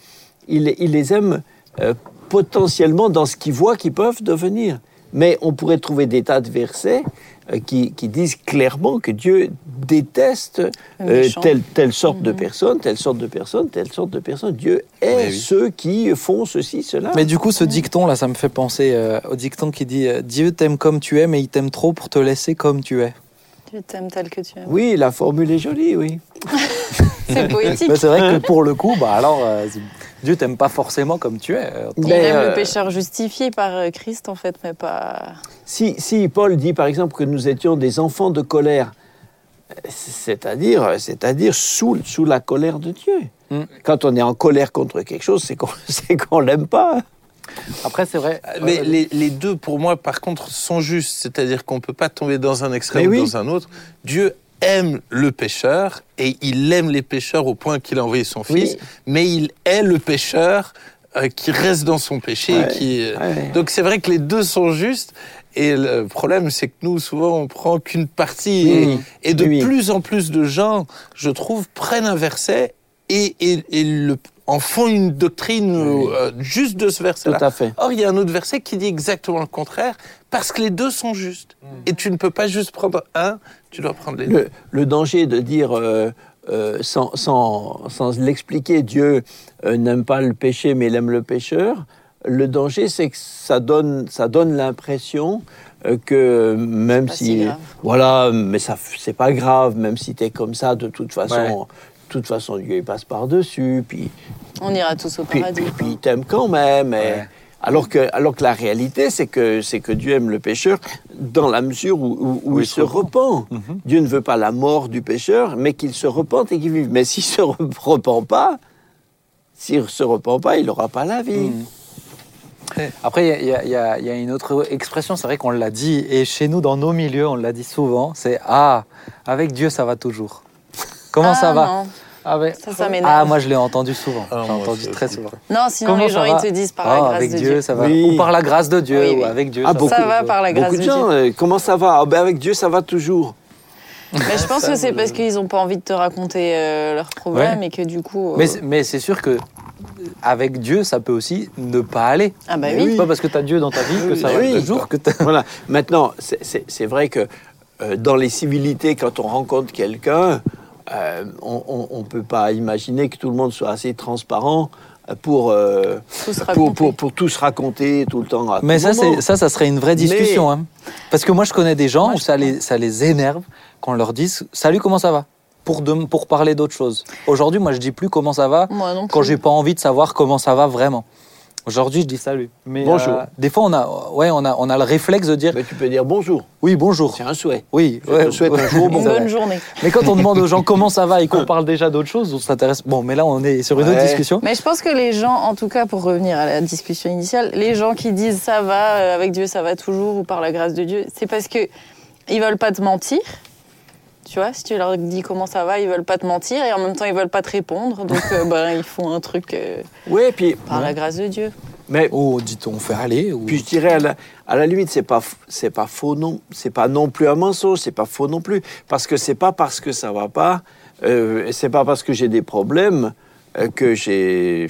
Speaker 2: il, il les aime euh, potentiellement dans ce qu'ils voient qu'ils peuvent devenir. Mais on pourrait trouver des tas de versets euh, qui, qui disent clairement que Dieu déteste euh, telle, telle sorte de personne, telle sorte de personne, telle sorte de personne. Dieu est
Speaker 4: Oui,
Speaker 2: ceux qui font ceci, cela.
Speaker 1: Mais du coup, ce dicton là, ça me fait penser euh, au dicton qui dit euh, Dieu t'aime comme tu es, mais il t'aime trop pour te laisser comme tu es.
Speaker 3: Tu t'aimes tel que tu aimes.
Speaker 2: Oui, la formule est jolie, oui.
Speaker 3: C'est poétique.
Speaker 1: Mais c'est vrai que pour le coup, bah alors, euh, Dieu t'aime pas forcément comme tu es. euh,
Speaker 3: Il
Speaker 2: Mais,
Speaker 3: aime
Speaker 2: euh,
Speaker 3: le pécheur justifié par euh, Christ, en fait, mais pas.
Speaker 2: Si, si Paul dit par exemple que nous étions des enfants de colère, c'est-à-dire, c'est-à-dire sous, sous la colère de Dieu.
Speaker 1: Mm.
Speaker 2: Quand on est en colère contre quelque chose, c'est qu'on c'est qu'on l'aime pas.
Speaker 1: Après, c'est vrai.
Speaker 4: Mais
Speaker 1: euh,
Speaker 4: les, les deux, pour moi, par contre, sont justes. C'est-à-dire qu'on ne peut pas tomber dans un extrême
Speaker 2: Mais
Speaker 4: ou
Speaker 2: oui.
Speaker 4: dans un autre. Dieu aime le pécheur et il aime les pécheurs au point qu'il a envoyé son
Speaker 2: Oui.
Speaker 4: fils, mais il est le pécheur euh, qui reste dans son péché.
Speaker 2: Ouais,
Speaker 4: et qui, euh,
Speaker 2: ouais.
Speaker 4: Donc c'est vrai que les deux sont justes. Et le problème, c'est que nous, souvent, on prend qu'une partie.
Speaker 2: Oui.
Speaker 4: Et, et de
Speaker 2: oui.
Speaker 4: plus en plus de gens, je trouve, prennent un verset et, et- et le, en font une doctrine
Speaker 2: Oui.
Speaker 4: euh, juste de ce verset-là.
Speaker 2: Tout à fait.
Speaker 4: Or, il y a un autre verset qui dit exactement le contraire, parce que les deux sont justes. Et tu ne peux pas juste prendre un, tu dois prendre les deux.
Speaker 2: Le, danger de dire euh, euh, sans, sans, sans l'expliquer, Dieu euh, n'aime pas le péché, mais il aime le pécheur. Le danger, c'est que ça donne, ça donne l'impression que même si, voilà, mais ça, c'est pas grave, même si tu es comme ça, de toute façon,
Speaker 1: Ouais.
Speaker 2: De toute façon, Dieu il passe par dessus, puis
Speaker 3: On ira tous au
Speaker 2: puis,
Speaker 3: paradis.
Speaker 2: puis-
Speaker 3: quoi.
Speaker 2: puis il t'aime quand même. et-
Speaker 1: Ouais.
Speaker 2: alors, que, alors que la réalité, c'est que, c'est que Dieu aime le pécheur dans la mesure où, où- où
Speaker 1: Où
Speaker 2: il, se repent.
Speaker 1: Mhm.
Speaker 2: Dieu ne veut pas la mort du pécheur, mais qu'il se repente et qu'il vive. Mais s'il se re- repent pas, s'il se repent pas, il n'aura pas la vie.
Speaker 1: Mm. Après, il y, y a une autre expression, c'est vrai qu'on l'a dit, et chez nous, dans nos milieux, on l'a dit souvent, c'est Ah, avec Dieu, ça va toujours. Comment ça
Speaker 3: Ah,
Speaker 1: va
Speaker 3: non.
Speaker 1: Ah ouais.
Speaker 3: Ça, ça m'énerve.
Speaker 1: Ah moi je l'ai entendu souvent.
Speaker 4: Ah,
Speaker 1: J'ai entendu très souvent.
Speaker 3: Non, sinon
Speaker 1: Comment
Speaker 3: les gens ils te disent par
Speaker 1: Ah,
Speaker 3: la grâce
Speaker 1: avec
Speaker 3: de
Speaker 1: Dieu,
Speaker 3: Dieu.
Speaker 1: ça va.
Speaker 2: Oui.
Speaker 1: Ou par la grâce de Dieu,
Speaker 3: Oui,
Speaker 1: ou avec Dieu.
Speaker 2: Ah,
Speaker 1: ça
Speaker 2: beaucoup-
Speaker 3: Ça va par la grâce
Speaker 2: Beaucoup
Speaker 3: de
Speaker 2: de gens,
Speaker 3: Dieu.
Speaker 2: euh, comment ça va ben, Avec Dieu, ça va toujours.
Speaker 3: Mais je pense que c'est parce qu'ils n'ont pas envie de te raconter euh, leurs problèmes
Speaker 1: Ouais.
Speaker 3: et que du coup. euh,
Speaker 1: Mais, c'est- mais c'est sûr que avec Dieu, ça peut aussi ne pas aller.
Speaker 3: Ah bah
Speaker 2: Mais
Speaker 3: oui.
Speaker 1: C'est pas parce que tu as Dieu dans ta vie que ça va
Speaker 2: oui.
Speaker 1: toujours. Que
Speaker 2: Voilà. Maintenant, c'est- vrai que euh, dans les civilités, quand on rencontre quelqu'un, euh, on ne peut pas imaginer que tout le monde soit assez transparent pour, euh,
Speaker 3: Tout se
Speaker 2: pour,
Speaker 3: raconter.
Speaker 2: pour, pour tout se raconter tout le temps. à
Speaker 1: Mais
Speaker 2: tout
Speaker 1: ça, ça, ça serait une vraie
Speaker 2: Mais-
Speaker 1: discussion. hein. Parce que moi, je connais des gens
Speaker 3: Moi,
Speaker 1: où ça les, ça les énerve quand on leur dit Salut, comment ça va? Pour, de- pour parler d'autre chose. Aujourd'hui, moi, je dis plus comment ça va
Speaker 3: Moi
Speaker 1: quand j'ai pas envie de savoir comment ça va vraiment. Aujourd'hui, je dis salut. Mais
Speaker 2: Bonjour.
Speaker 1: euh, des fois, on a, ouais, on a, on a le réflexe de dire
Speaker 2: Mais tu peux dire bonjour.
Speaker 1: oui, bonjour.
Speaker 2: C'est un souhait.
Speaker 1: Oui,
Speaker 2: Je
Speaker 1: ouais,
Speaker 2: te souhaite
Speaker 1: ouais.
Speaker 2: un jour
Speaker 3: Une
Speaker 2: bon.
Speaker 3: bonne journée.
Speaker 1: Mais quand on demande aux gens comment ça va et qu'on parle déjà d'autre chose, on s'intéresse. Bon, mais là, on est sur une autre discussion.
Speaker 3: Mais je pense que les gens, en tout cas pour revenir à la discussion initiale, les gens qui disent ça va, euh, avec Dieu ça va toujours ou par la grâce de Dieu, c'est parce que ils veulent pas te mentir. Tu vois, si tu leur dis comment ça va, ils veulent pas te mentir et en même temps ils veulent pas te répondre. Donc euh, ben, ils font un truc euh,
Speaker 2: Oui, puis,
Speaker 3: par la grâce de Dieu.
Speaker 2: mais
Speaker 1: Oh, dit-on, fait aller. Ou...
Speaker 2: Puis je dirais à la, à la limite c'est pas c'est pas faux non c'est pas non plus un mensonge c'est pas faux non plus parce que c'est pas parce que ça va pas euh, c'est pas parce que j'ai des problèmes euh, que j'ai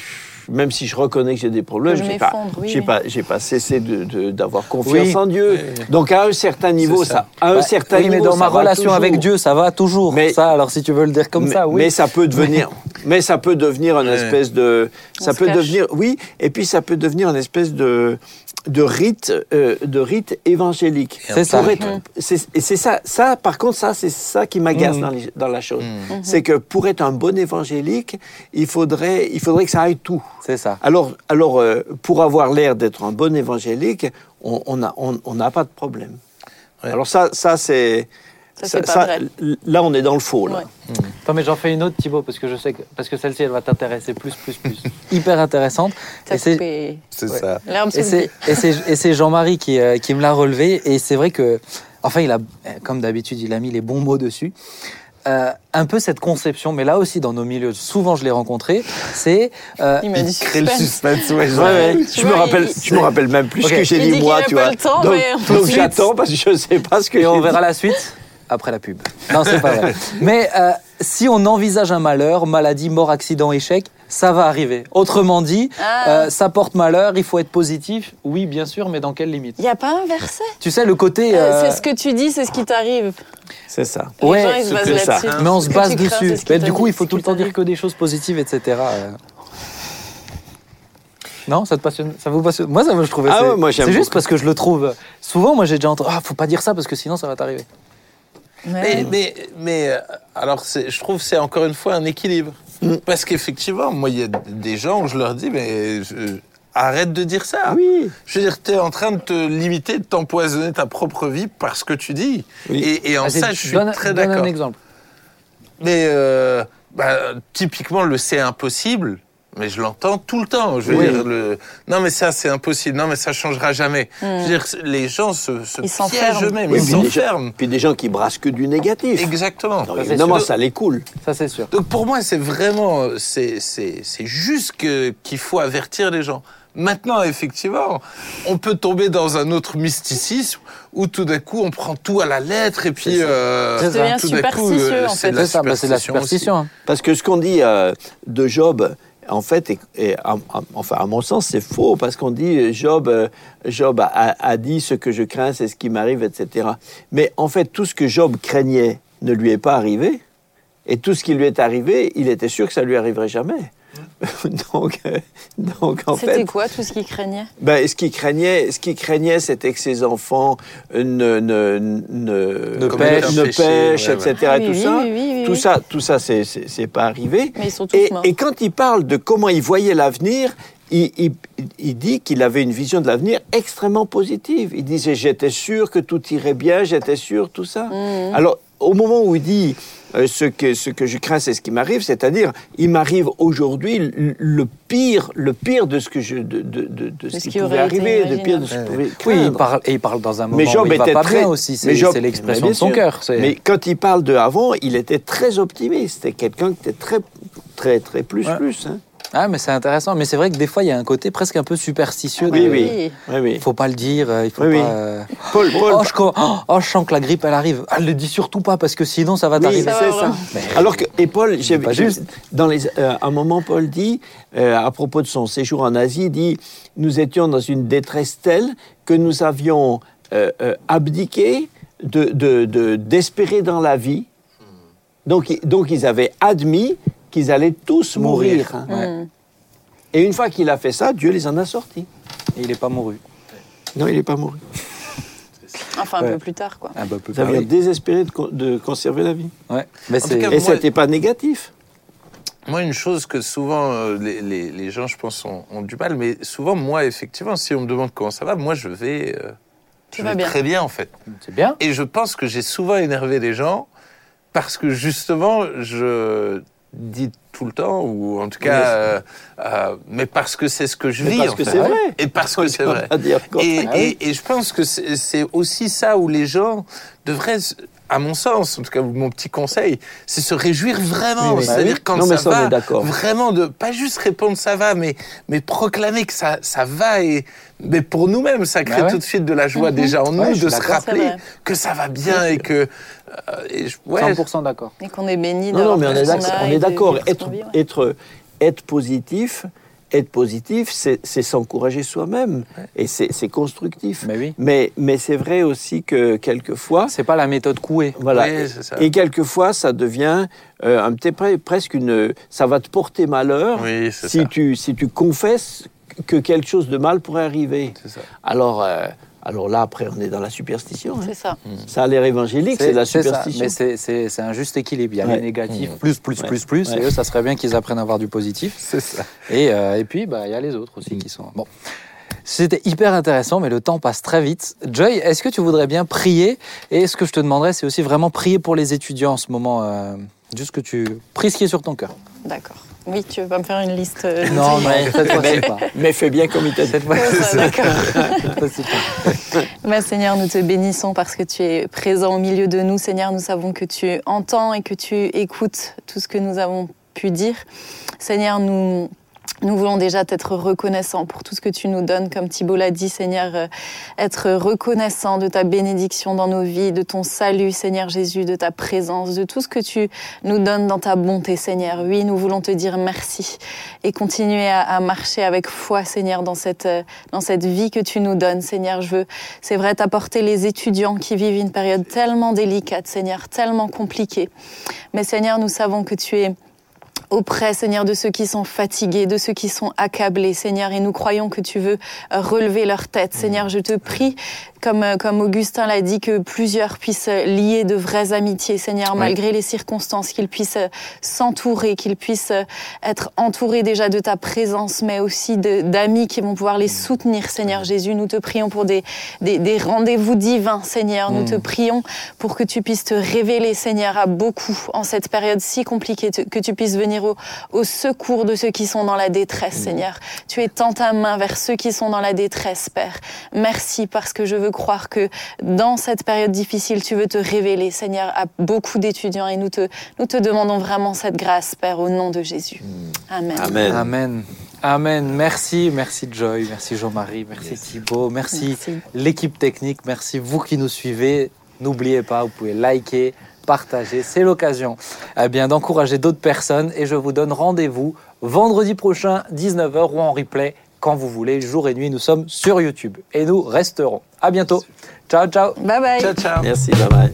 Speaker 2: même si je reconnais que j'ai des problèmes
Speaker 3: je
Speaker 2: j'ai pas
Speaker 3: m'effondre, oui,
Speaker 2: j'ai
Speaker 3: oui.
Speaker 2: pas j'ai pas cessé de- de- d'avoir confiance
Speaker 1: Oui.
Speaker 2: en Dieu donc à un certain niveau
Speaker 4: ça.
Speaker 2: ça. à un
Speaker 1: Bah,
Speaker 2: certain
Speaker 1: oui, mais
Speaker 2: niveau
Speaker 1: dans
Speaker 2: ça
Speaker 1: ma relation
Speaker 2: toujours.
Speaker 1: avec Dieu, ça va toujours.
Speaker 2: Mais-
Speaker 1: ça, alors si tu veux le dire comme
Speaker 2: mais,
Speaker 1: ça, oui.
Speaker 2: mais ça peut devenir, mais ça peut devenir une espèce de,
Speaker 3: On
Speaker 2: ça peut
Speaker 3: cache.
Speaker 2: devenir, oui, et puis ça peut devenir une espèce de, de rite, euh, de rite évangélique.
Speaker 1: C'est ça.
Speaker 2: Être- c'est- et c'est ça, ça, par contre, ça, c'est ça qui m'agace
Speaker 1: Mhm.
Speaker 2: dans, dans la chose.
Speaker 4: Mm.
Speaker 2: C'est que pour être un bon évangélique, il faudrait, il faudrait que ça aille tout.
Speaker 1: C'est ça.
Speaker 2: Alors, alors euh, pour avoir l'air d'être un bon évangélique, on n'a on, pas de problème.
Speaker 4: Ouais.
Speaker 2: Alors ça, ça c'est,
Speaker 3: Ça, c'est pas vrai.
Speaker 2: là, on est dans le faux. Là.
Speaker 3: Ouais.
Speaker 1: Attends, mais j'en fais une autre, Thibaut, parce que je sais que parce que celle-ci, elle va t'intéresser plus, plus, plus. Hyper intéressante. C'est- Ouais.
Speaker 4: ça.
Speaker 1: Et c'est, Jean-Marie qui, euh, qui me l'a relevé. Et c'est vrai que, enfin, il a, comme d'habitude, il a mis les bons mots dessus. Euh, un peu cette conception, mais là aussi dans nos milieux, souvent je l'ai rencontré, c'est euh,
Speaker 3: Il m'a dit
Speaker 4: Crée le
Speaker 3: suspense.
Speaker 4: suspense, ouais,
Speaker 2: Ouais,
Speaker 4: genre.
Speaker 2: ouais.
Speaker 3: Tu
Speaker 2: Je me
Speaker 3: vois,
Speaker 2: rappelle,
Speaker 3: il-
Speaker 2: je me rappelle même plus ce que j'ai dit
Speaker 3: dit
Speaker 2: moi, tu vois.
Speaker 3: temps,
Speaker 2: donc, j'attends parce que je sais pas ce que
Speaker 1: et on verra
Speaker 2: dit.
Speaker 1: la suite après la pub. Non, c'est pas vrai. Mais euh, si on envisage un malheur, maladie, mort, accident, échec, ça va arriver. Autrement dit,
Speaker 3: Ah.
Speaker 1: euh, ça porte malheur, il faut être positif. Oui, bien sûr, mais dans quelle limite?
Speaker 3: Il n'y a pas un verset?
Speaker 1: Tu sais, le côté.
Speaker 3: Euh,
Speaker 1: euh,
Speaker 3: C'est ce que tu dis, c'est ce qui t'arrive.
Speaker 2: C'est ça.
Speaker 3: Les
Speaker 1: Ouais,
Speaker 3: gens, ils se basent
Speaker 2: ça.
Speaker 1: Mais on se base dessus. Mais du coup, il faut tout le temps dire que des choses positives, etc. euh. Non, ça te passionne Ça vous passionne? Moi, ça, me- je trouvais.
Speaker 2: Ah
Speaker 1: c'est-
Speaker 2: ouais, moi, j'aime
Speaker 1: C'est juste
Speaker 2: beaucoup.
Speaker 1: parce que je le trouve. Souvent, moi, j'ai déjà entendu. Ah, faut pas dire ça parce que sinon, ça va t'arriver.
Speaker 4: Mais, mais, mais euh, alors, je trouve que c'est encore une fois un équilibre.
Speaker 2: Mm.
Speaker 4: Parce qu'effectivement, moi, il y a des gens où je leur dis, mais je- arrête de dire ça.
Speaker 2: Oui.
Speaker 4: Je veux dire, tu es en train de te limiter, de t'empoisonner ta propre vie parce que tu dis.
Speaker 2: Oui.
Speaker 4: Et, et en
Speaker 1: Vas-y,
Speaker 4: ça, je suis
Speaker 1: donne,
Speaker 4: très
Speaker 1: donne un
Speaker 4: d'accord.
Speaker 1: exemple.
Speaker 4: Mais euh, bah, typiquement, le c'est impossible. Mais je l'entends tout le temps. Je veux
Speaker 2: Oui.
Speaker 4: dire, le... non, mais ça, c'est impossible. Non, mais ça changera jamais. Je veux dire, les gens se, se
Speaker 3: Ils
Speaker 4: piègent
Speaker 3: s'enferment.
Speaker 4: eux-mêmes.
Speaker 2: Oui,
Speaker 4: Ils s'enferment.
Speaker 2: Puis des gens qui brassent que du négatif.
Speaker 4: Exactement.
Speaker 2: Donc,
Speaker 1: c'est
Speaker 2: évidemment,
Speaker 4: sûr.
Speaker 2: ça les coule.
Speaker 1: Ça, c'est sûr.
Speaker 4: Donc pour moi, c'est vraiment, c'est c'est c'est juste que qu'il faut avertir les gens. Maintenant, effectivement, on peut tomber dans un autre mysticisme où tout d'un coup on prend tout à la lettre et puis euh,
Speaker 1: Ça devient
Speaker 4: tout d'un coup,
Speaker 3: superstitieux, en
Speaker 4: c'est
Speaker 3: fait.
Speaker 4: de la
Speaker 1: C'est ça, bah, c'est de la
Speaker 4: superstition aussi.
Speaker 1: superstition. hein.
Speaker 2: Parce que ce qu'on dit euh, de Job, en fait, est- à- enfin, à mon sens, c'est faux, parce qu'on dit euh, Job, euh, Job a- a dit ce que je crains, c'est ce qui m'arrive, etc. Mais en fait, tout ce que Job craignait ne lui est pas arrivé, et tout ce qui lui est arrivé, il était sûr que ça lui arriverait jamais. donc, euh, donc, en
Speaker 3: C'était quoi tout ce qu'il craignait?
Speaker 2: ben, ce qu'il craignait, ce qu'il craignait, c'était que ses enfants ne, ne, ne,
Speaker 1: Ne
Speaker 2: comment
Speaker 1: pêchent.
Speaker 2: dire, ne
Speaker 4: Péché,
Speaker 2: pêchent,
Speaker 4: ouais,
Speaker 2: etc.
Speaker 3: Ah oui,
Speaker 2: tout
Speaker 3: oui,
Speaker 2: ça,
Speaker 3: oui, oui, oui,
Speaker 2: tout ça, tout ça, c'est c'est c'est pas arrivé.
Speaker 3: Mais ils sont tous
Speaker 2: Et,
Speaker 3: morts.
Speaker 2: et quand il parle de comment il voyait l'avenir, il, il- il dit qu'il avait une vision de l'avenir extrêmement positive. Il disait j'étais sûr que tout irait bien, j'étais sûr tout ça.
Speaker 3: Mhm.
Speaker 2: Alors au moment où il dit euh, ce, que, ce que je crains, c'est ce qui m'arrive, c'est-à-dire, il m'arrive aujourd'hui le, le pire, le pire de ce que je, de, de, de, de ce
Speaker 3: ce
Speaker 2: qui
Speaker 3: qui
Speaker 2: pouvait arriver, de pire de ce qui pouvait
Speaker 1: Oui, il parle, et il parle dans un moment
Speaker 2: Mais Job
Speaker 1: où il va
Speaker 2: était
Speaker 1: pas
Speaker 2: très-
Speaker 1: bien aussi. C'est
Speaker 2: Job-
Speaker 1: c'est l'expression
Speaker 2: mais
Speaker 1: de son cœur.
Speaker 2: Mais quand il parle de avant, il était très optimiste. C'était quelqu'un qui était très, très, très plus,
Speaker 1: Ouais.
Speaker 2: plus. hein.
Speaker 1: Ah, mais c'est intéressant. Mais c'est vrai que des fois, il y a un côté presque un peu superstitieux.
Speaker 2: Oui,
Speaker 1: de-
Speaker 2: oui. Oui, oui.
Speaker 1: Il faut pas le dire. euh, Il faut
Speaker 2: Oui,
Speaker 1: pas.
Speaker 2: oui.
Speaker 1: euh,
Speaker 2: Paul, Paul,
Speaker 1: Oh, je, oh, je sens que la grippe, elle arrive. Ah, le dis surtout pas parce que sinon, ça va
Speaker 2: Oui,
Speaker 1: t'arriver.
Speaker 2: c'est
Speaker 3: Ça.
Speaker 1: Mais-
Speaker 2: Alors que, et Paul,
Speaker 1: juste.
Speaker 2: dans les, euh, à un moment, Paul dit, euh, à propos de son séjour en Asie, il dit, nous étions dans une détresse telle que nous avions euh, euh, abdiqué de, de- de- d'espérer dans la vie. Donc, i- donc ils avaient admis qu'ils allaient tous mourir.
Speaker 1: Mourir.
Speaker 2: hein.
Speaker 1: Ouais.
Speaker 2: Et une fois qu'il a fait ça, Dieu les en a sortis.
Speaker 1: Et il n'est pas mouru.
Speaker 2: Non, il n'est pas mort.
Speaker 3: Enfin, un
Speaker 1: Ouais.
Speaker 3: peu plus tard, quoi.
Speaker 1: Ah, bah, peut
Speaker 2: Ils avaient
Speaker 1: parler.
Speaker 2: désespéré de, con- de conserver la vie.
Speaker 1: Ouais. Mais
Speaker 4: cas,
Speaker 2: Et
Speaker 4: Moi-
Speaker 2: ce n'était pas négatif.
Speaker 4: Moi, une chose que souvent euh, les, les- les gens, je pense, ont, ont du mal, mais souvent, moi, effectivement, si on me demande comment ça va, moi, je vais, euh,
Speaker 3: Tu
Speaker 4: je
Speaker 3: vas
Speaker 4: vais
Speaker 3: bien.
Speaker 4: très bien, en fait.
Speaker 1: c'est bien.
Speaker 4: Et je pense que j'ai souvent énervé les gens parce que justement, je dis tout le temps, ou en tout cas, euh, euh, mais parce que c'est ce que je
Speaker 2: Mais
Speaker 4: vis.
Speaker 2: parce
Speaker 4: en
Speaker 2: que c'est vrai.
Speaker 4: Et parce que c'est vrai. Et,
Speaker 1: Ah
Speaker 4: et- et je pense que c'est aussi ça où les gens devraient, à mon sens, en tout cas mon petit conseil, c'est se réjouir vraiment.
Speaker 2: Oui.
Speaker 4: C'est-à-dire
Speaker 2: oui.
Speaker 4: quand
Speaker 2: Non,
Speaker 4: ça
Speaker 2: ça, on
Speaker 4: va,
Speaker 2: est d'accord.
Speaker 4: vraiment de pas juste répondre ça va, mais mais proclamer que ça ça va et mais pour nous-mêmes ça crée
Speaker 1: Bah ouais.
Speaker 4: tout de suite de la joie
Speaker 3: Mhm.
Speaker 4: déjà en
Speaker 1: Ouais,
Speaker 4: nous de se
Speaker 1: d'accord.
Speaker 4: rappeler que ça va bien et que euh, et je- ouais,
Speaker 1: 100% d'accord.
Speaker 3: Et qu'on est béni
Speaker 2: Non, non, mais on est d'accord. Être, être, être positif, être positif, c'est s'encourager soi-même et c'est constructif.
Speaker 1: Mais oui.
Speaker 2: Mais, mais c'est vrai aussi que quelquefois,
Speaker 1: C'est pas la méthode couée.
Speaker 2: voilà, et quelquefois ça devient euh, un petit peu presque une, ça va te porter malheur
Speaker 4: oui,
Speaker 2: si
Speaker 4: ça.
Speaker 2: tu si tu confesses que quelque chose de mal pourrait arriver.
Speaker 4: C'est ça.
Speaker 2: Alors euh, alors là après on est dans la superstition. hein.
Speaker 3: C'est ça.
Speaker 2: Ça a l'air évangélique, c'est de la
Speaker 1: ça,
Speaker 2: superstition.
Speaker 1: mais c'est- un juste équilibre. Il y a
Speaker 2: Ouais.
Speaker 1: les négatifs,
Speaker 4: Mmh.
Speaker 1: plus, plus,
Speaker 2: Ouais.
Speaker 1: plus, plus.
Speaker 2: Ouais.
Speaker 1: Et eux, ça serait bien qu'ils apprennent à avoir du positif.
Speaker 4: C'est ça.
Speaker 1: Et, euh, et puis, bah, il y a les autres aussi qui sont. Bon. C'était hyper intéressant, mais le temps passe très vite. Joy, est-ce que tu voudrais bien prier? Et ce que je te demanderais, c'est aussi vraiment prier pour les étudiants en ce moment. euh, juste que tu pries ce qui est sur ton cœur.
Speaker 3: D'accord. Oui, tu veux pas me faire une liste euh,
Speaker 1: Non, cette
Speaker 2: mais,
Speaker 1: pas.
Speaker 2: mais fais bien comme il t'a dit.
Speaker 1: Cette fois-
Speaker 3: D'accord.
Speaker 1: pas.
Speaker 3: Bah, Seigneur, nous te bénissons parce que tu es présent au milieu de nous. Seigneur, nous savons que tu entends et que tu écoutes tout ce que nous avons pu dire. Seigneur, nous, nous voulons déjà t'être reconnaissants pour tout ce que tu nous donnes. Comme Thibault l'a dit, Seigneur, euh, être reconnaissant de ta bénédiction dans nos vies, de ton salut, Seigneur Jésus, de ta présence, de tout ce que tu nous donnes dans ta bonté, Seigneur. Oui, nous voulons te dire merci et continuer à, à marcher avec foi, Seigneur, dans cette, euh, dans cette vie que tu nous donnes, Seigneur. Je veux, c'est vrai, t'apporter les étudiants qui vivent une période tellement délicate, Seigneur, tellement compliquée. Mais Seigneur, nous savons que tu es auprès, Seigneur, de ceux qui sont fatigués, de ceux qui sont accablés, Seigneur, et nous croyons que tu veux euh, relever leur tête. Seigneur, je te prie, comme, euh, comme Augustin l'a dit, que plusieurs puissent lier de vraies amitiés, Seigneur,
Speaker 1: Oui.
Speaker 3: malgré les circonstances, qu'ils puissent euh, s'entourer, qu'ils puissent euh, être entourés déjà de ta présence, mais aussi d'amis qui vont pouvoir les soutenir, Seigneur Jésus. Nous te prions pour des, des, des rendez-vous divins, Seigneur. Nous te prions pour que tu puisses te révéler, Seigneur, à beaucoup en cette période si compliquée, que tu puisses venir au, au secours de ceux qui sont dans la détresse, Seigneur. Tu étends ta main vers ceux qui sont dans la détresse, Père. Merci parce que je veux croire que dans cette période difficile, tu veux te révéler, Seigneur, à beaucoup d'étudiants et nous te, nous te demandons vraiment cette grâce, Père, au nom de Jésus. Amen.
Speaker 2: Amen.
Speaker 1: Amen. Amen. Merci, merci Joy, merci Jean-Marie, merci Thibaut, merci,
Speaker 3: Merci.
Speaker 1: l'équipe technique, merci vous qui nous suivez. N'oubliez pas, vous pouvez liker, partager, c'est l'occasion eh bien d'encourager d'autres personnes et je vous donne rendez-vous vendredi prochain 19h ou en replay quand vous voulez, jour et nuit, nous sommes sur YouTube et nous resterons. À bientôt. Ciao ciao.
Speaker 3: Bye bye.
Speaker 4: Ciao, ciao.
Speaker 2: Merci, bye bye.